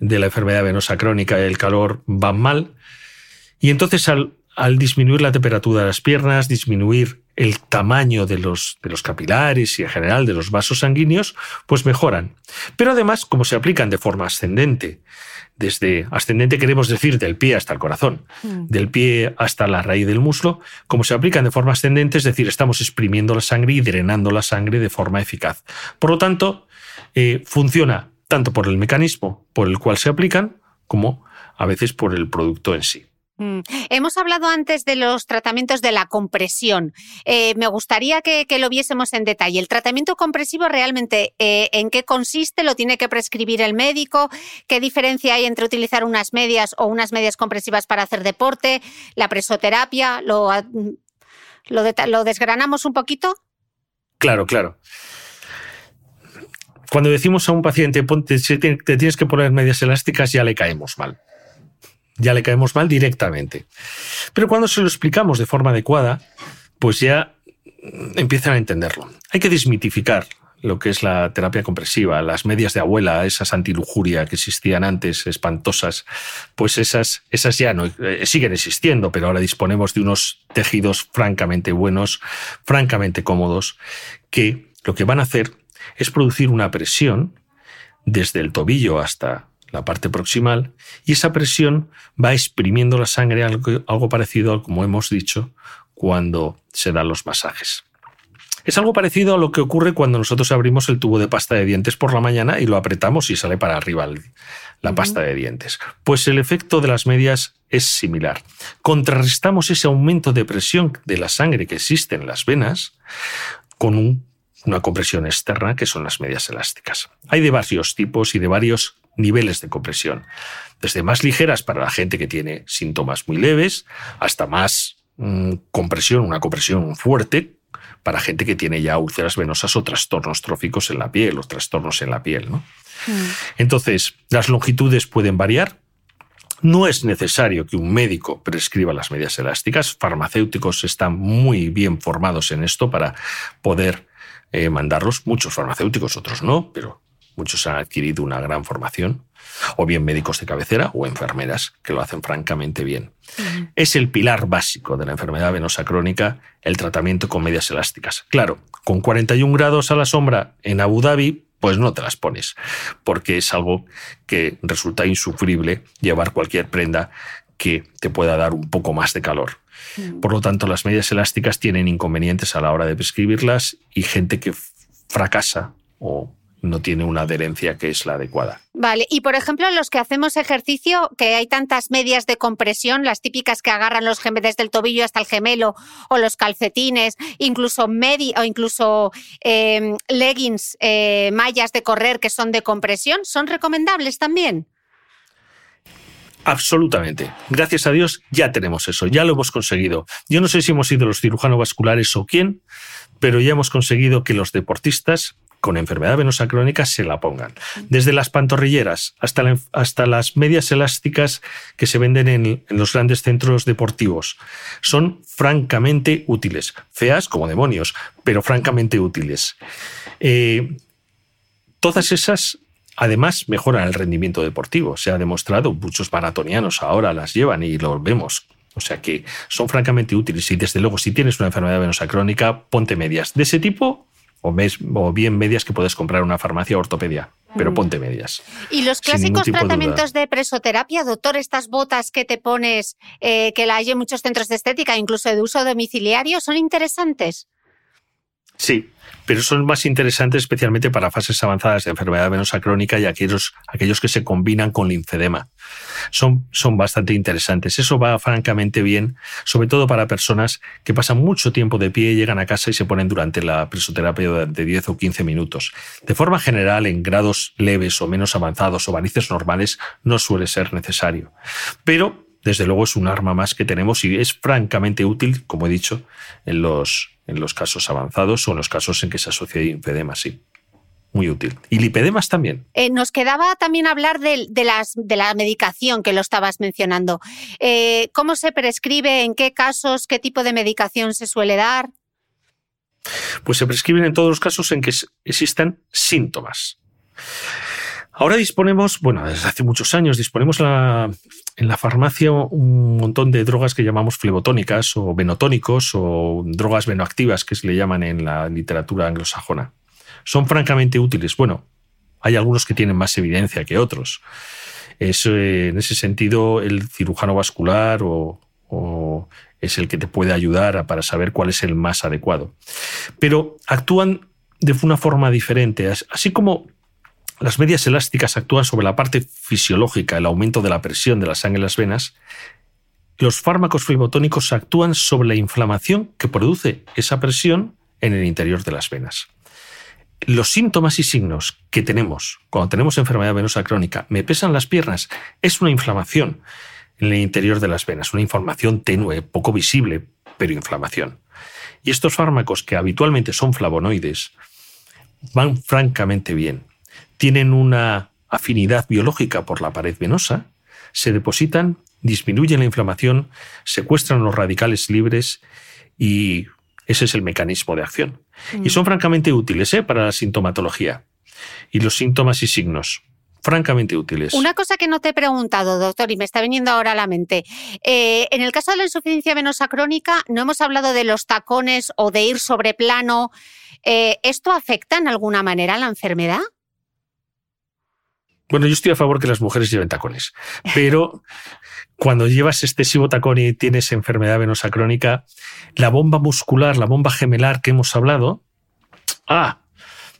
de la enfermedad venosa crónica, el calor va mal. Y entonces al, al disminuir la temperatura de las piernas, disminuir el tamaño de los, de los capilares y en general de los vasos sanguíneos, pues mejoran. Pero además, como se aplican de forma ascendente, desde ascendente queremos decir del pie hasta el corazón, mm. del pie hasta la raíz del muslo, como se aplican de forma ascendente, es decir, estamos exprimiendo la sangre y drenando la sangre de forma eficaz. Por lo tanto, eh, funciona tanto por el mecanismo por el cual se aplican, como a veces por el producto en sí. Mm. Hemos hablado antes de los tratamientos de la compresión. Eh, me gustaría que, lo viésemos en detalle. ¿El tratamiento compresivo realmente eh, en qué consiste? ¿Lo tiene que prescribir el médico? ¿Qué diferencia hay entre utilizar unas medias o unas medias compresivas para hacer deporte? ¿La presoterapia? ¿Lo, desgranamos un poquito? Claro, claro. Cuando decimos a un paciente, te tienes que poner medias elásticas, ya le caemos mal ya le caemos mal directamente. Pero cuando se lo explicamos de forma adecuada, pues ya empiezan a entenderlo. Hay que desmitificar lo que es la terapia compresiva, las medias de abuela, esas antilujuria que existían antes, espantosas, pues esas, esas ya no eh, siguen existiendo, pero ahora disponemos de unos tejidos francamente buenos, francamente cómodos, que lo que van a hacer es producir una presión desde el tobillo hasta la parte proximal, y esa presión va exprimiendo la sangre, algo, algo parecido a como hemos dicho cuando se dan los masajes. Es algo parecido a lo que ocurre cuando nosotros abrimos el tubo de pasta de dientes por la mañana y lo apretamos y sale para arriba la pasta de dientes. Pues el efecto de las medias es similar. Contrarrestamos ese aumento de presión de la sangre que existe en las venas con una compresión externa que son las medias elásticas. Hay de varios tipos y de varios niveles de compresión, desde más ligeras para la gente que tiene síntomas muy leves, hasta más mm, compresión, una compresión fuerte para gente que tiene ya úlceras venosas o trastornos tróficos en la piel o trastornos en la piel. ¿no? Mm. Entonces, las longitudes pueden variar. No es necesario que un médico prescriba las medias elásticas. Farmacéuticos están muy bien formados en esto para poder eh, mandarlos. Muchos farmacéuticos, otros no, pero Muchos han adquirido una gran formación, o bien médicos de cabecera o enfermeras, que lo hacen francamente bien. Es el pilar básico de la enfermedad venosa crónica el tratamiento con medias elásticas. Claro, con 41 grados a la sombra en Abu Dhabi, pues no te las pones, porque es algo que resulta insufrible llevar cualquier prenda que te pueda dar un poco más de calor. Por lo tanto, las medias elásticas tienen inconvenientes a la hora de prescribirlas y gente que fracasa o no tiene una adherencia que es la adecuada. Vale, y por ejemplo, los que hacemos ejercicio, que hay tantas medias de compresión, las típicas que agarran los gemelos del tobillo hasta el gemelo, o los calcetines, incluso medi o incluso em, leggings, eh, mallas de correr que son de compresión, ¿son recomendables también? Absolutamente. Gracias a Dios ya tenemos eso, ya lo hemos conseguido. Yo no sé si hemos sido los cirujanos vasculares o quién, pero ya hemos conseguido que los deportistas con enfermedad venosa crónica se la pongan. Desde las pantorrilleras hasta, hasta las medias elásticas que se venden en, los grandes centros deportivos. Son francamente útiles. Feas como demonios, pero francamente útiles. Eh, todas esas Además, mejoran el rendimiento deportivo. Se ha demostrado, muchos maratonianos ahora las llevan y lo vemos. O sea que son francamente útiles y desde luego si tienes una enfermedad venosa crónica, ponte medias de ese tipo o, bien medias que puedes comprar en una farmacia ortopedia, pero mm. ponte medias. Y los clásicos tratamientos de, presoterapia, doctor, estas botas que te pones, eh, que la hay en muchos centros de estética, incluso de uso domiciliario, ¿son interesantes? Sí, pero son más interesantes especialmente para fases avanzadas de enfermedad venosa crónica y aquellos, aquellos que se combinan con linfedema. Son, son bastante interesantes. Eso va francamente bien, sobre todo para personas que pasan mucho tiempo de pie, llegan a casa y se ponen durante la presoterapia durante 10 o 15 minutos. De forma general, en grados leves o menos avanzados o varices normales, no suele ser necesario. Pero desde luego es un arma más que tenemos y es francamente útil, como he dicho, en los, en los casos avanzados o en los casos en que se asocia infedema, sí. Muy útil. Y lipedemas también. Eh, nos quedaba también hablar de, las, de, la medicación que lo estabas mencionando. Eh, ¿Cómo se prescribe? ¿En qué casos? ¿Qué tipo de medicación se suele dar? Pues se prescriben en todos los casos en que existan síntomas. Ahora disponemos, bueno, desde hace muchos años disponemos en la farmacia un montón de drogas que llamamos flebotónicas o venotónicos o drogas venoactivas que se le llaman en la literatura anglosajona. Son francamente útiles. Bueno, hay algunos que tienen más evidencia que otros. Es, eh, en ese sentido, el cirujano vascular o, es el que te puede ayudar para saber cuál es el más adecuado. Pero actúan de una forma diferente, así como las medias elásticas actúan sobre la parte fisiológica, el aumento de la presión de la sangre en las venas, los fármacos flebotónicos actúan sobre la inflamación que produce esa presión en el interior de las venas. Los síntomas y signos que tenemos cuando tenemos enfermedad venosa crónica, me pesan las piernas, es una inflamación en el interior de las venas, una inflamación tenue, poco visible, pero inflamación. Y estos fármacos que habitualmente son flavonoides van francamente bien tienen una afinidad biológica por la pared venosa, se depositan, disminuyen la inflamación, secuestran los radicales libres y ese es el mecanismo de acción. Y son francamente útiles ¿eh? para la sintomatología y los síntomas y signos. Francamente útiles. Una cosa que no te he preguntado, doctor, y me está viniendo ahora a la mente. Eh, en el caso de la insuficiencia venosa crónica, no hemos hablado de los tacones o de ir sobre plano. Eh, ¿Esto afecta en alguna manera a la enfermedad? Bueno, yo estoy a favor que las mujeres lleven tacones, pero cuando llevas excesivo tacón y tienes enfermedad venosa crónica, la bomba muscular, la bomba gemelar que hemos hablado, ah,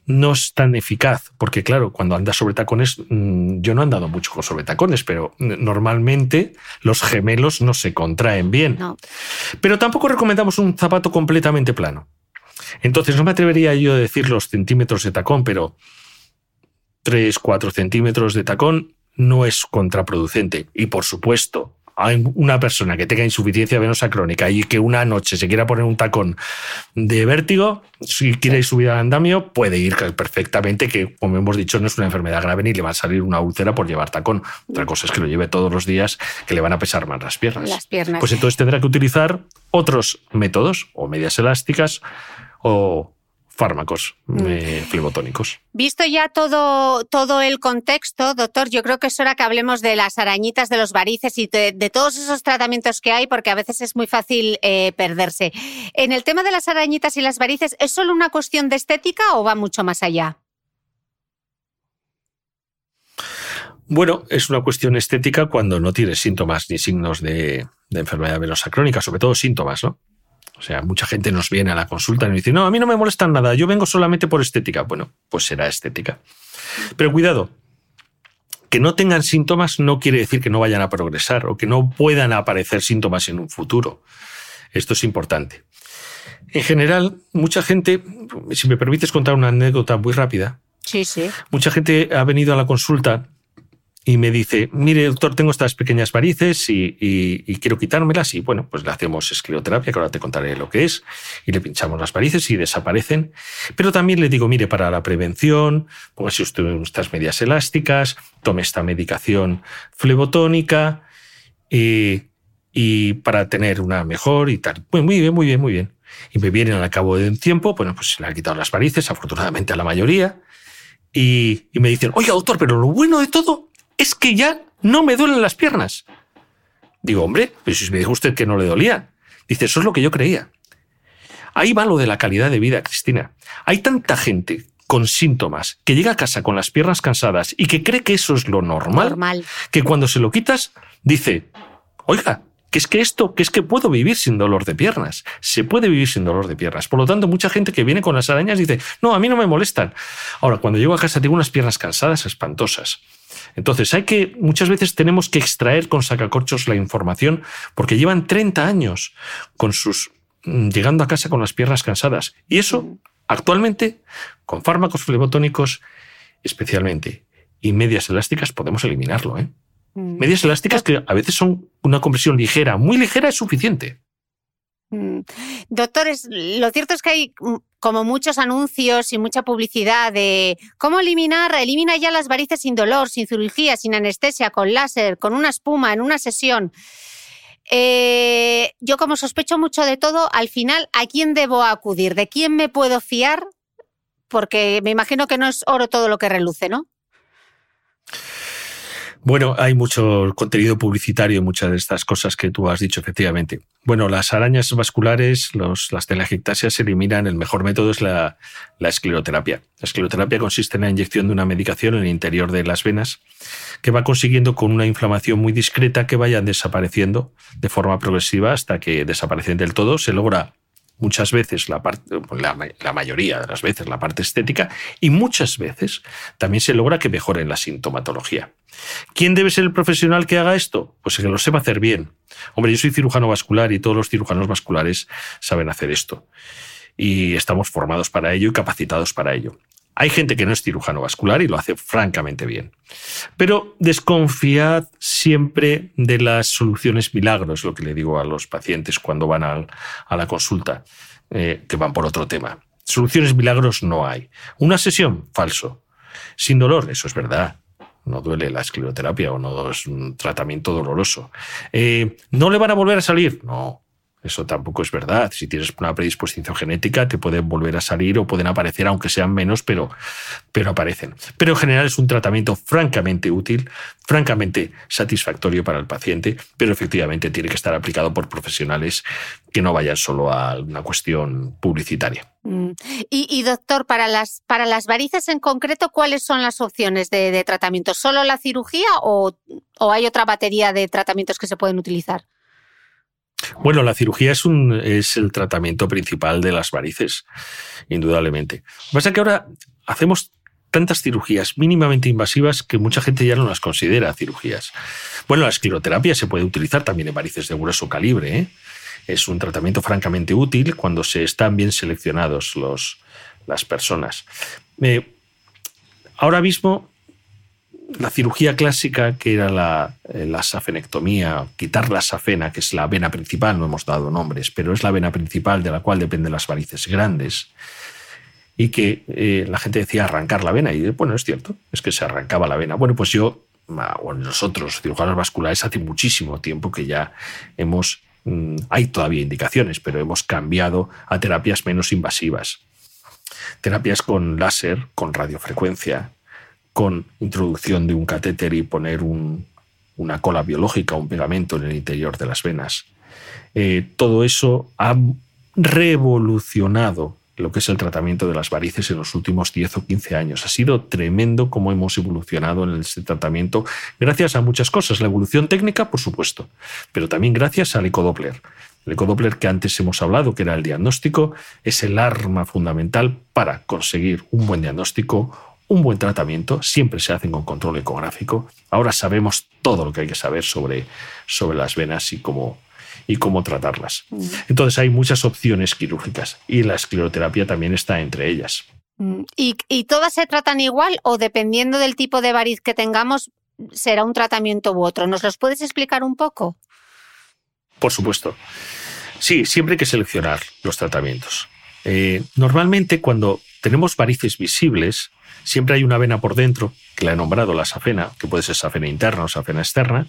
no es tan eficaz, porque claro, cuando andas sobre tacones, mm, yo no he andado mucho sobre tacones, pero normalmente los gemelos no se contraen bien. Pero tampoco recomendamos un zapato completamente plano. Entonces no me atrevería yo a decir los centímetros de tacón, pero 3, 4 centímetros de tacón no es contraproducente. Y por supuesto, hay una persona que tenga insuficiencia venosa crónica y que una noche se quiera poner un tacón de vértigo, si quiere subir al andamio, puede ir perfectamente, que como hemos dicho, no es una enfermedad grave ni le va a salir una úlcera por llevar tacón. Otra cosa es que lo lleve todos los días, que le van a pesar más las piernas. Las piernas. Pues entonces tendrá que utilizar otros métodos, o medias elásticas, o fármacos mm. eh, flebotónicos. Visto ya todo, todo el contexto, doctor, yo creo que es hora que hablemos de las arañitas, de los varices y de, todos esos tratamientos que hay, porque a veces es muy fácil eh, perderse. En el tema de las arañitas y las varices, ¿es solo una cuestión de estética o va mucho más allá? Bueno, es una cuestión estética cuando no tienes síntomas ni signos de, de enfermedad venosa crónica, sobre todo síntomas, ¿no? O sea, mucha gente nos viene a la consulta y nos dice, no, a mí no me molesta nada, yo vengo solamente por estética. Bueno, pues será estética. Pero cuidado, que no tengan síntomas no quiere decir que no vayan a progresar o que no puedan aparecer síntomas en un futuro. Esto es importante. En general, mucha gente, si me permites contar una anécdota muy rápida, sí, sí. mucha gente ha venido a la consulta y me dice, mire doctor, tengo estas pequeñas varices y, quiero quitármelas y bueno, pues le hacemos escleroterapia, que ahora te contaré lo que es, y le pinchamos las varices y desaparecen. Pero también le digo, mire, para la prevención, póngase usted estas medias elásticas, tome esta medicación flebotónica y, y para tener una mejor y tal. Pues muy bien, muy bien, muy bien. Y me vienen al cabo de un tiempo, bueno, pues se le han quitado las varices, afortunadamente a la mayoría, y, y me dicen, oiga doctor, pero lo bueno de todo es que ya no me duelen las piernas. Digo, hombre, pues si me dijo usted que no le dolía. Dice, eso es lo que yo creía. Ahí va lo de la calidad de vida, Cristina. Hay tanta gente con síntomas que llega a casa con las piernas cansadas y que cree que eso es lo normal, normal. que cuando se lo quitas dice, oiga, que es que esto, que es que puedo vivir sin dolor de piernas. Se puede vivir sin dolor de piernas. Por lo tanto, mucha gente que viene con las arañas dice, no, a mí no me molestan. Ahora, cuando llego a casa tengo unas piernas cansadas espantosas. Entonces, hay que, muchas veces tenemos que extraer con sacacorchos la información porque llevan 30 años con sus, mm, llegando a casa con las piernas cansadas. Y eso, actualmente, con fármacos flebotónicos, especialmente, y medias elásticas, podemos eliminarlo. ¿eh? Mm. Medias elásticas que a veces son una compresión ligera, muy ligera es suficiente. Mm. Doctores, lo cierto es que hay como muchos anuncios y mucha publicidad de cómo eliminar, elimina ya las varices sin dolor, sin cirugía, sin anestesia, con láser, con una espuma, en una sesión. Eh, yo como sospecho mucho de todo, al final, ¿a quién debo acudir? ¿De quién me puedo fiar? Porque me imagino que no es oro todo lo que reluce, ¿no? Bueno, hay mucho contenido publicitario en muchas de estas cosas que tú has dicho, efectivamente. Bueno, las arañas vasculares, las telangiectasias se eliminan. El mejor método es la, la escleroterapia. La escleroterapia consiste en la inyección de una medicación en el interior de las venas que va consiguiendo con una inflamación muy discreta que vayan desapareciendo de forma progresiva hasta que desaparecen del todo. Se logra muchas veces la, parte, la, mayoría de las veces la parte estética y muchas veces también se logra que mejoren la sintomatología. ¿Quién debe ser el profesional que haga esto? Pues el que lo sepa hacer bien. Hombre, yo soy cirujano vascular y todos los cirujanos vasculares saben hacer esto. Y estamos formados para ello y capacitados para ello. Hay gente que no es cirujano vascular y lo hace francamente bien. Pero desconfiad siempre de las soluciones milagros, lo que le digo a los pacientes cuando van a, la consulta, eh, que van por otro tema. Soluciones milagros no hay. Una sesión, falso. Sin dolor, eso es verdad. No duele la escleroterapia o no es un tratamiento doloroso. Eh, ¿No le van a volver a salir? No. Eso tampoco es verdad. Si tienes una predisposición genética, te pueden volver a salir o pueden aparecer, aunque sean menos, pero, pero aparecen. Pero en general es un tratamiento francamente útil, francamente satisfactorio para el paciente, pero efectivamente tiene que estar aplicado por profesionales que no vayan solo a una cuestión publicitaria. Mm. Y, doctor, para las, para las varices en concreto, ¿cuáles son las opciones de, de tratamiento? ¿Solo la cirugía o, o hay otra batería de tratamientos que se pueden utilizar? Bueno, la cirugía es, un, es el tratamiento principal de las varices, indudablemente. Lo que pasa es que ahora hacemos tantas cirugías mínimamente invasivas que mucha gente ya no las considera cirugías. Bueno, la escleroterapia se puede utilizar también en varices de grueso calibre. ¿eh? Es un tratamiento francamente útil cuando se están bien seleccionados los, las personas. Eh, ahora mismo la cirugía clásica, que era la, eh, la, safenectomía, quitar la safena, que es la vena principal, no hemos dado nombres, pero es la vena principal de la cual dependen las varices grandes, y que eh, la gente decía arrancar la vena, y bueno, es cierto, es que se arrancaba la vena. Bueno, pues yo, o nosotros, cirujanos vasculares, hace muchísimo tiempo que ya hemos, mm, hay todavía indicaciones, pero hemos cambiado a terapias menos invasivas. Terapias con láser, con radiofrecuencia, con introducción de un catéter y poner una cola biológica, un pegamento en el interior de las venas. Eh, todo eso ha revolucionado lo que es el tratamiento de las varices en los últimos 10 o 15 años. Ha sido tremendo cómo hemos evolucionado en este tratamiento gracias a muchas cosas. La evolución técnica, por supuesto, pero también gracias al ecodoppler. El ecodoppler que antes hemos hablado, que era el diagnóstico, es el arma fundamental para conseguir un buen diagnóstico, un buen tratamiento siempre se hace con control ecográfico. Ahora sabemos todo lo que hay que saber sobre, sobre las venas y cómo, y cómo tratarlas. Mm. Entonces hay muchas opciones quirúrgicas y la escleroterapia también está entre ellas. Mm. ¿Y, ¿Y, todas se tratan igual o dependiendo del tipo de variz que tengamos será un tratamiento u otro? ¿Nos los puedes explicar un poco? Por supuesto. Sí, siempre hay que seleccionar los tratamientos. Eh, normalmente cuando tenemos varices visibles, siempre hay una vena por dentro, que la he nombrado la safena, que puede ser safena interna o safena externa,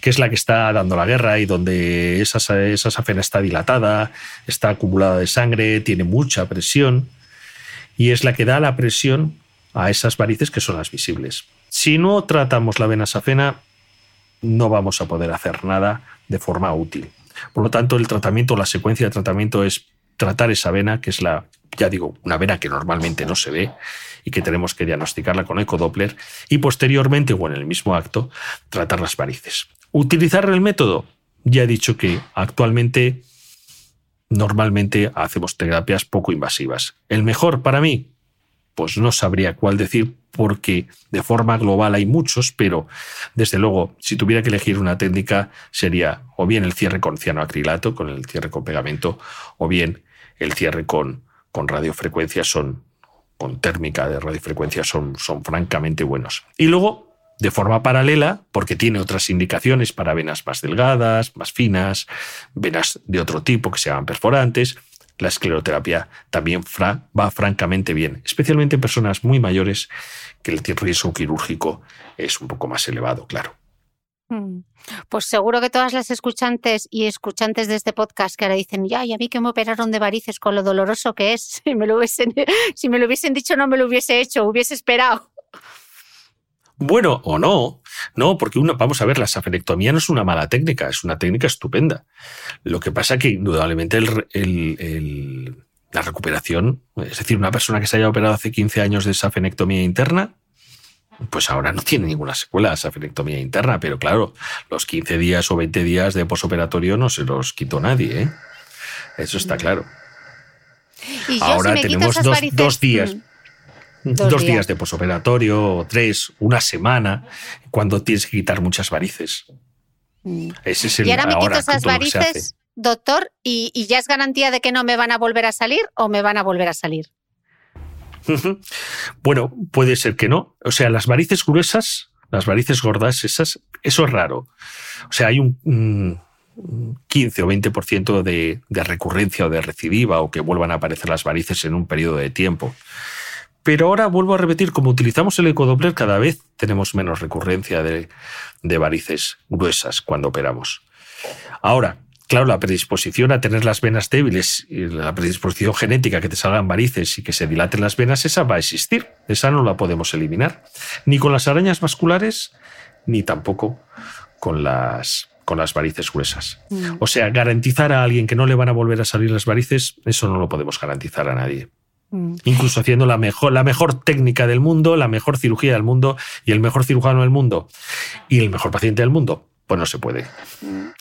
que es la que está dando la guerra y donde esa, esa safena está dilatada, está acumulada de sangre, tiene mucha presión, y es la que da la presión a esas varices que son las visibles. Si no tratamos la vena safena, no vamos a poder hacer nada de forma útil. Por lo tanto, el tratamiento, la secuencia de tratamiento es tratar esa vena, que es la, ya digo, una vena que normalmente no se ve y que tenemos que diagnosticarla con ecodoppler y posteriormente o en el mismo acto tratar las varices. Utilizar el método, ya he dicho que actualmente normalmente hacemos terapias poco invasivas. El mejor para mí, pues no sabría cuál decir porque de forma global hay muchos, pero desde luego, si tuviera que elegir una técnica, sería o bien el cierre con cianoacrilato, con el cierre con pegamento, o bien el cierre con, con radiofrecuencia, son, con térmica de radiofrecuencia, son, son francamente buenos. Y luego, de forma paralela, porque tiene otras indicaciones para venas más delgadas, más finas, venas de otro tipo que se llaman perforantes, la escleroterapia también va francamente bien, especialmente en personas muy mayores que el riesgo quirúrgico es un poco más elevado, claro. Mm. Pues seguro que todas las escuchantes y escuchantes de este podcast que ahora dicen, ya, y a mí que me operaron de varices con lo doloroso que es, si me lo hubiesen, si me lo hubiesen dicho no me lo hubiese hecho, hubiese esperado. Bueno, o no. No, porque una, vamos a ver, la saferectomía no es una mala técnica, es una técnica estupenda. Lo que pasa que indudablemente la recuperación, es decir, una persona que se haya operado hace 15 años de safenectomía interna, pues ahora no tiene ninguna secuela esa fenectomía interna, pero claro, los 15 días o 20 días de posoperatorio no se los quitó nadie, ¿eh? Eso está claro. ahora tenemos dos, días. Mm. Dos, días. de posoperatorio, tres, una semana, cuando tienes que quitar muchas varices. Mm. Ese es el, y ahora me quito esas varices, doctor, y, y ya es garantía de que no me van a volver a salir o me van a volver a salir. Bueno, puede ser que no. O sea, las varices gruesas, las varices gordas, esas, eso es raro. O sea, hay un, 15 o 20% de, de recurrencia o de recidiva o que vuelvan a aparecer las varices en un periodo de tiempo. Pero ahora vuelvo a repetir, como utilizamos el ecodoppler, cada vez tenemos menos recurrencia de varices gruesas cuando operamos. Ahora, claro, la predisposición a tener las venas débiles y la predisposición genética que te salgan varices y que se dilaten las venas, esa va a existir. Esa no la podemos eliminar. Ni con las arañas vasculares, ni tampoco con las, con las varices gruesas. Mm. O sea, garantizar a alguien que no le van a volver a salir las varices, eso no lo podemos garantizar a nadie. Mm. Incluso haciendo la mejor, la mejor técnica del mundo, la mejor cirugía del mundo y el mejor cirujano del mundo y el mejor paciente del mundo pues no se puede.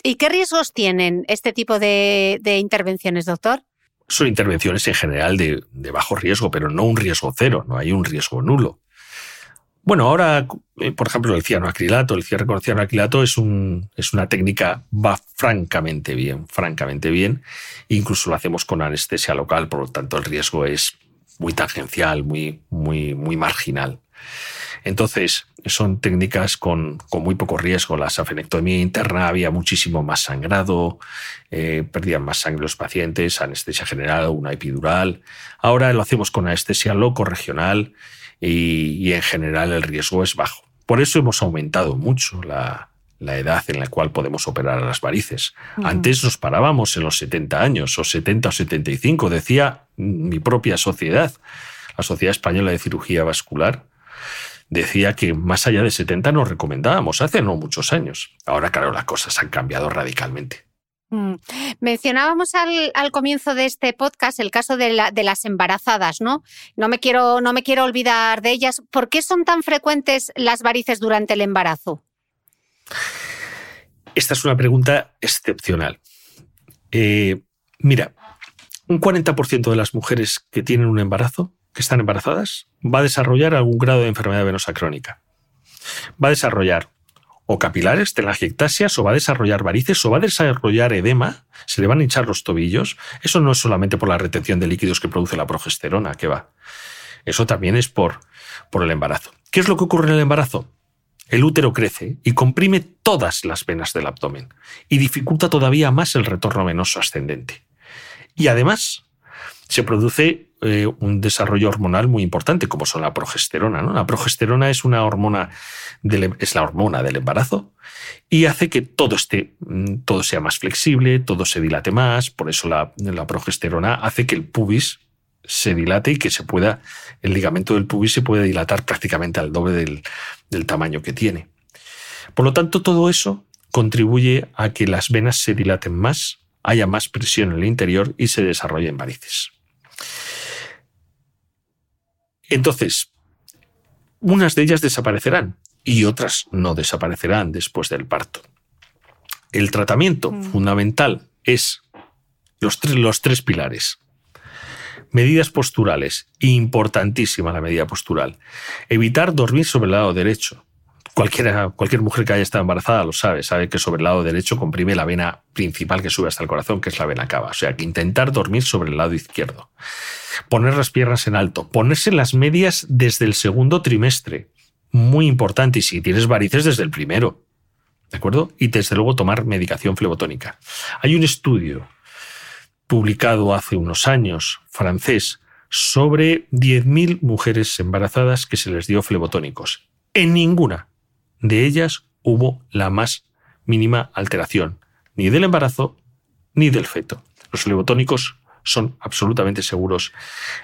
¿Y qué riesgos tienen este tipo de, intervenciones, doctor? Son intervenciones en general de, bajo riesgo, pero no un riesgo cero, no hay un riesgo nulo. Bueno, ahora, eh, por ejemplo, el cianoacrilato, el cierre con cianoacrilato es, un, es una técnica, va francamente bien, francamente bien. Incluso lo hacemos con anestesia local, por lo tanto el riesgo es muy tangencial, muy, muy, muy marginal. Entonces, son técnicas con, muy poco riesgo. La safenectomía interna había muchísimo más sangrado, eh, perdían más sangre los pacientes, anestesia general, una epidural. Ahora lo hacemos con anestesia loco regional y, en general el riesgo es bajo. Por eso hemos aumentado mucho la, edad en la cual podemos operar a las varices. Antes nos parábamos en los 70 años o 70 o 75, decía mi propia sociedad, la Sociedad Española de Cirugía Vascular, decía que más allá de 70 nos recomendábamos hace no muchos años. Ahora, claro, las cosas han cambiado radicalmente. Mm. Mencionábamos al, comienzo de este podcast el caso de, las embarazadas, ¿no? No me, quiero, no me quiero olvidar de ellas. ¿Por qué son tan frecuentes las varices durante el embarazo? Esta es una pregunta excepcional. Eh, mira, un 40% de las mujeres que tienen un embarazo que están embarazadas va a desarrollar algún grado de enfermedad venosa crónica. Va a desarrollar o capilares, telangiectasias, o va a desarrollar varices, o va a desarrollar edema, se le van a hinchar los tobillos. Eso no es solamente por la retención de líquidos que produce la progesterona, que va. Eso también es por, por el embarazo. ¿Qué es lo que ocurre en el embarazo? El útero crece y comprime todas las venas del abdomen y dificulta todavía más el retorno venoso ascendente. Y además se produce eh, un desarrollo hormonal muy importante, como son la progesterona. ¿no? La progesterona es una hormona, em, es la hormona del embarazo y hace que todo esté, mm, todo sea más flexible, todo se dilate más. Por eso la, progesterona hace que el pubis se dilate y que se pueda, el ligamento del pubis se puede dilatar prácticamente al doble del, del tamaño que tiene. Por lo tanto, todo eso contribuye a que las venas se dilaten más, haya más presión en el interior y se desarrollen varices. Entonces, unas de ellas desaparecerán y otras no desaparecerán después del parto. El tratamiento mm. fundamental es los tres, los tres pilares. Medidas posturales, importantísima la medida postural. Evitar dormir sobre el lado derecho. Cualquiera, cualquier mujer que haya estado embarazada lo sabe, sabe que sobre el lado derecho comprime la vena principal que sube hasta el corazón, que es la vena cava. O sea, que intentar dormir sobre el lado izquierdo. Poner las piernas en alto. Ponerse las medias desde el segundo trimestre. Muy importante. Y si tienes varices, desde el primero. ¿De acuerdo? Y desde luego tomar medicación flebotónica. Hay un estudio publicado hace unos años, francés, sobre 10.000 mujeres embarazadas que se les dio flebotónicos. En ninguna de ellas hubo la más mínima alteración, ni del embarazo ni del feto. Los flebotónicos son absolutamente seguros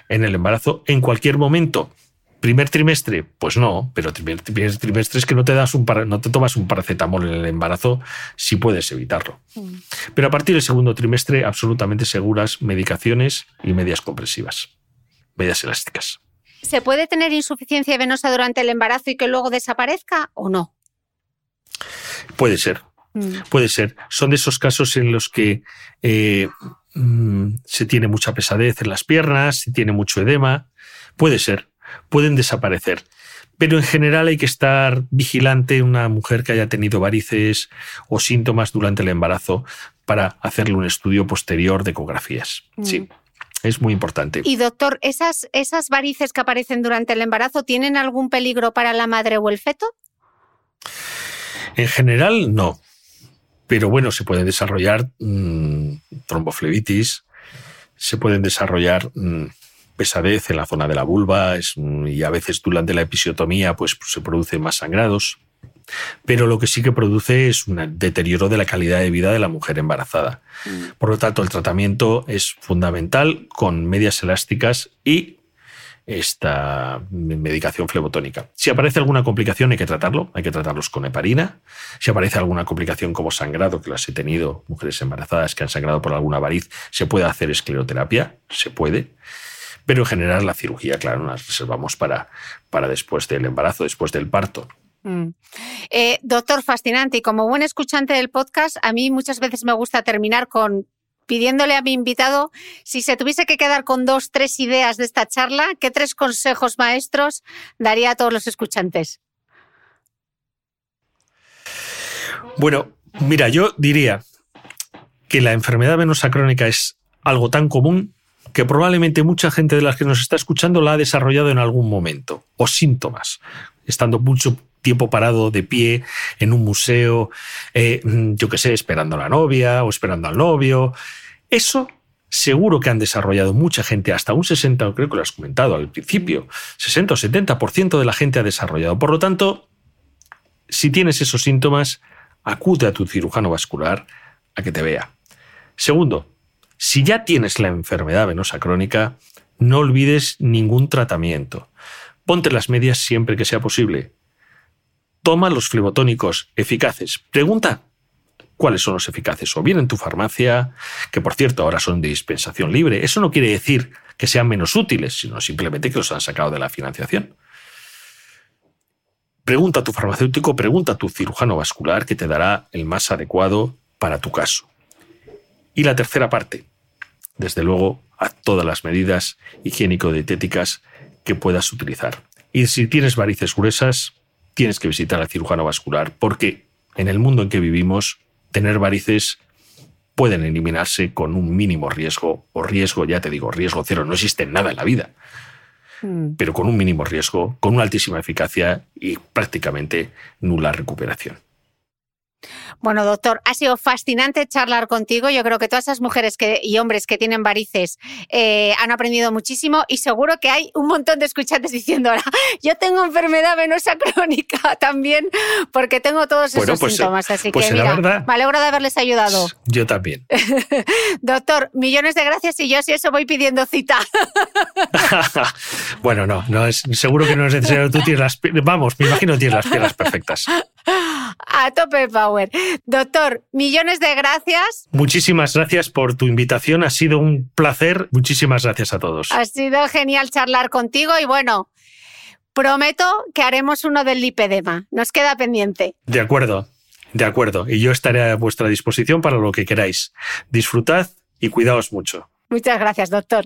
en el embarazo en cualquier momento. Primer trimestre, pues no, pero primer, trimestre es que no te das un no te tomas un paracetamol en el embarazo si puedes evitarlo. Mm. Pero a partir del segundo trimestre, absolutamente seguras medicaciones y medias compresivas, medias elásticas. ¿Se puede tener insuficiencia venosa durante el embarazo y que luego desaparezca o no? Puede ser, mm. puede ser. Son de esos casos en los que eh, mm, se tiene mucha pesadez en las piernas, se tiene mucho edema. Puede ser pueden desaparecer. Pero en general hay que estar vigilante una mujer que haya tenido varices o síntomas durante el embarazo para hacerle un estudio posterior de ecografías. Mm. Sí. Es muy importante. Y doctor, ¿esas, ¿esas varices que aparecen durante el embarazo tienen algún peligro para la madre o el feto? En general, no. Pero bueno, se puede desarrollar mm, tromboflebitis, se pueden desarrollar mm, pesadez en la zona de la vulva y a veces durante la episiotomía pues, se producen más sangrados. Pero lo que sí que produce es un deterioro de la calidad de vida de la mujer embarazada. Mm. Por lo tanto, el tratamiento es fundamental con medias elásticas y esta medicación flebotónica. Si aparece alguna complicación hay que tratarlo, hay que tratarlos con heparina. Si aparece alguna complicación como sangrado, que las he tenido mujeres embarazadas que han sangrado por alguna variz, se puede hacer escleroterapia, se puede. Pero en general la cirugía, claro, nos reservamos para, para después del embarazo, después del parto. Mm. Eh, doctor, fascinante. Y como buen escuchante del podcast, a mí muchas veces me gusta terminar con pidiéndole a mi invitado si se tuviese que quedar con dos, tres ideas de esta charla, ¿qué tres consejos maestros daría a todos los escuchantes? Bueno, mira, yo diría que la enfermedad venosa crónica es algo tan común que probablemente mucha gente de las que nos está escuchando la ha desarrollado en algún momento, o síntomas, estando mucho tiempo parado de pie en un museo, eh, yo qué sé, esperando a la novia o esperando al novio. Eso seguro que han desarrollado mucha gente, hasta un 60, creo que lo has comentado al principio, 60 o 70% de la gente ha desarrollado. Por lo tanto, si tienes esos síntomas, acude a tu cirujano vascular a que te vea. Segundo, si ya tienes la enfermedad venosa crónica, no olvides ningún tratamiento. Ponte las medias siempre que sea posible. Toma los flebotónicos eficaces. Pregunta cuáles son los eficaces, o bien en tu farmacia, que por cierto ahora son de dispensación libre. Eso no quiere decir que sean menos útiles, sino simplemente que los han sacado de la financiación. Pregunta a tu farmacéutico, pregunta a tu cirujano vascular que te dará el más adecuado para tu caso. Y la tercera parte, desde luego, a todas las medidas higiénico-dietéticas que puedas utilizar. Y si tienes varices gruesas, tienes que visitar al cirujano vascular, porque en el mundo en que vivimos, tener varices pueden eliminarse con un mínimo riesgo, o riesgo, ya te digo, riesgo cero, no existe nada en la vida, hmm. pero con un mínimo riesgo, con una altísima eficacia y prácticamente nula recuperación. Bueno, doctor, ha sido fascinante charlar contigo. Yo creo que todas esas mujeres y hombres que tienen varices eh, han aprendido muchísimo y seguro que hay un montón de escuchantes diciendo ahora, yo tengo enfermedad venosa crónica también porque tengo todos esos pues, síntomas. Así pues que mira, me alegro de haberles ayudado. Yo también. doctor, millones de gracias y yo si eso voy pidiendo cita. bueno, no, no es, seguro que no es necesario. Tú tienes las, vamos, me imagino que tienes las piernas perfectas. A tope power. Doctor, millones de gracias. Muchísimas gracias por tu invitación. Ha sido un placer. Muchísimas gracias a todos. Ha sido genial charlar contigo y bueno, prometo que haremos uno del lipedema. Nos queda pendiente. De acuerdo, de acuerdo. Y yo estaré a vuestra disposición para lo que queráis. Disfrutad y cuidaos mucho. Muchas gracias, doctor.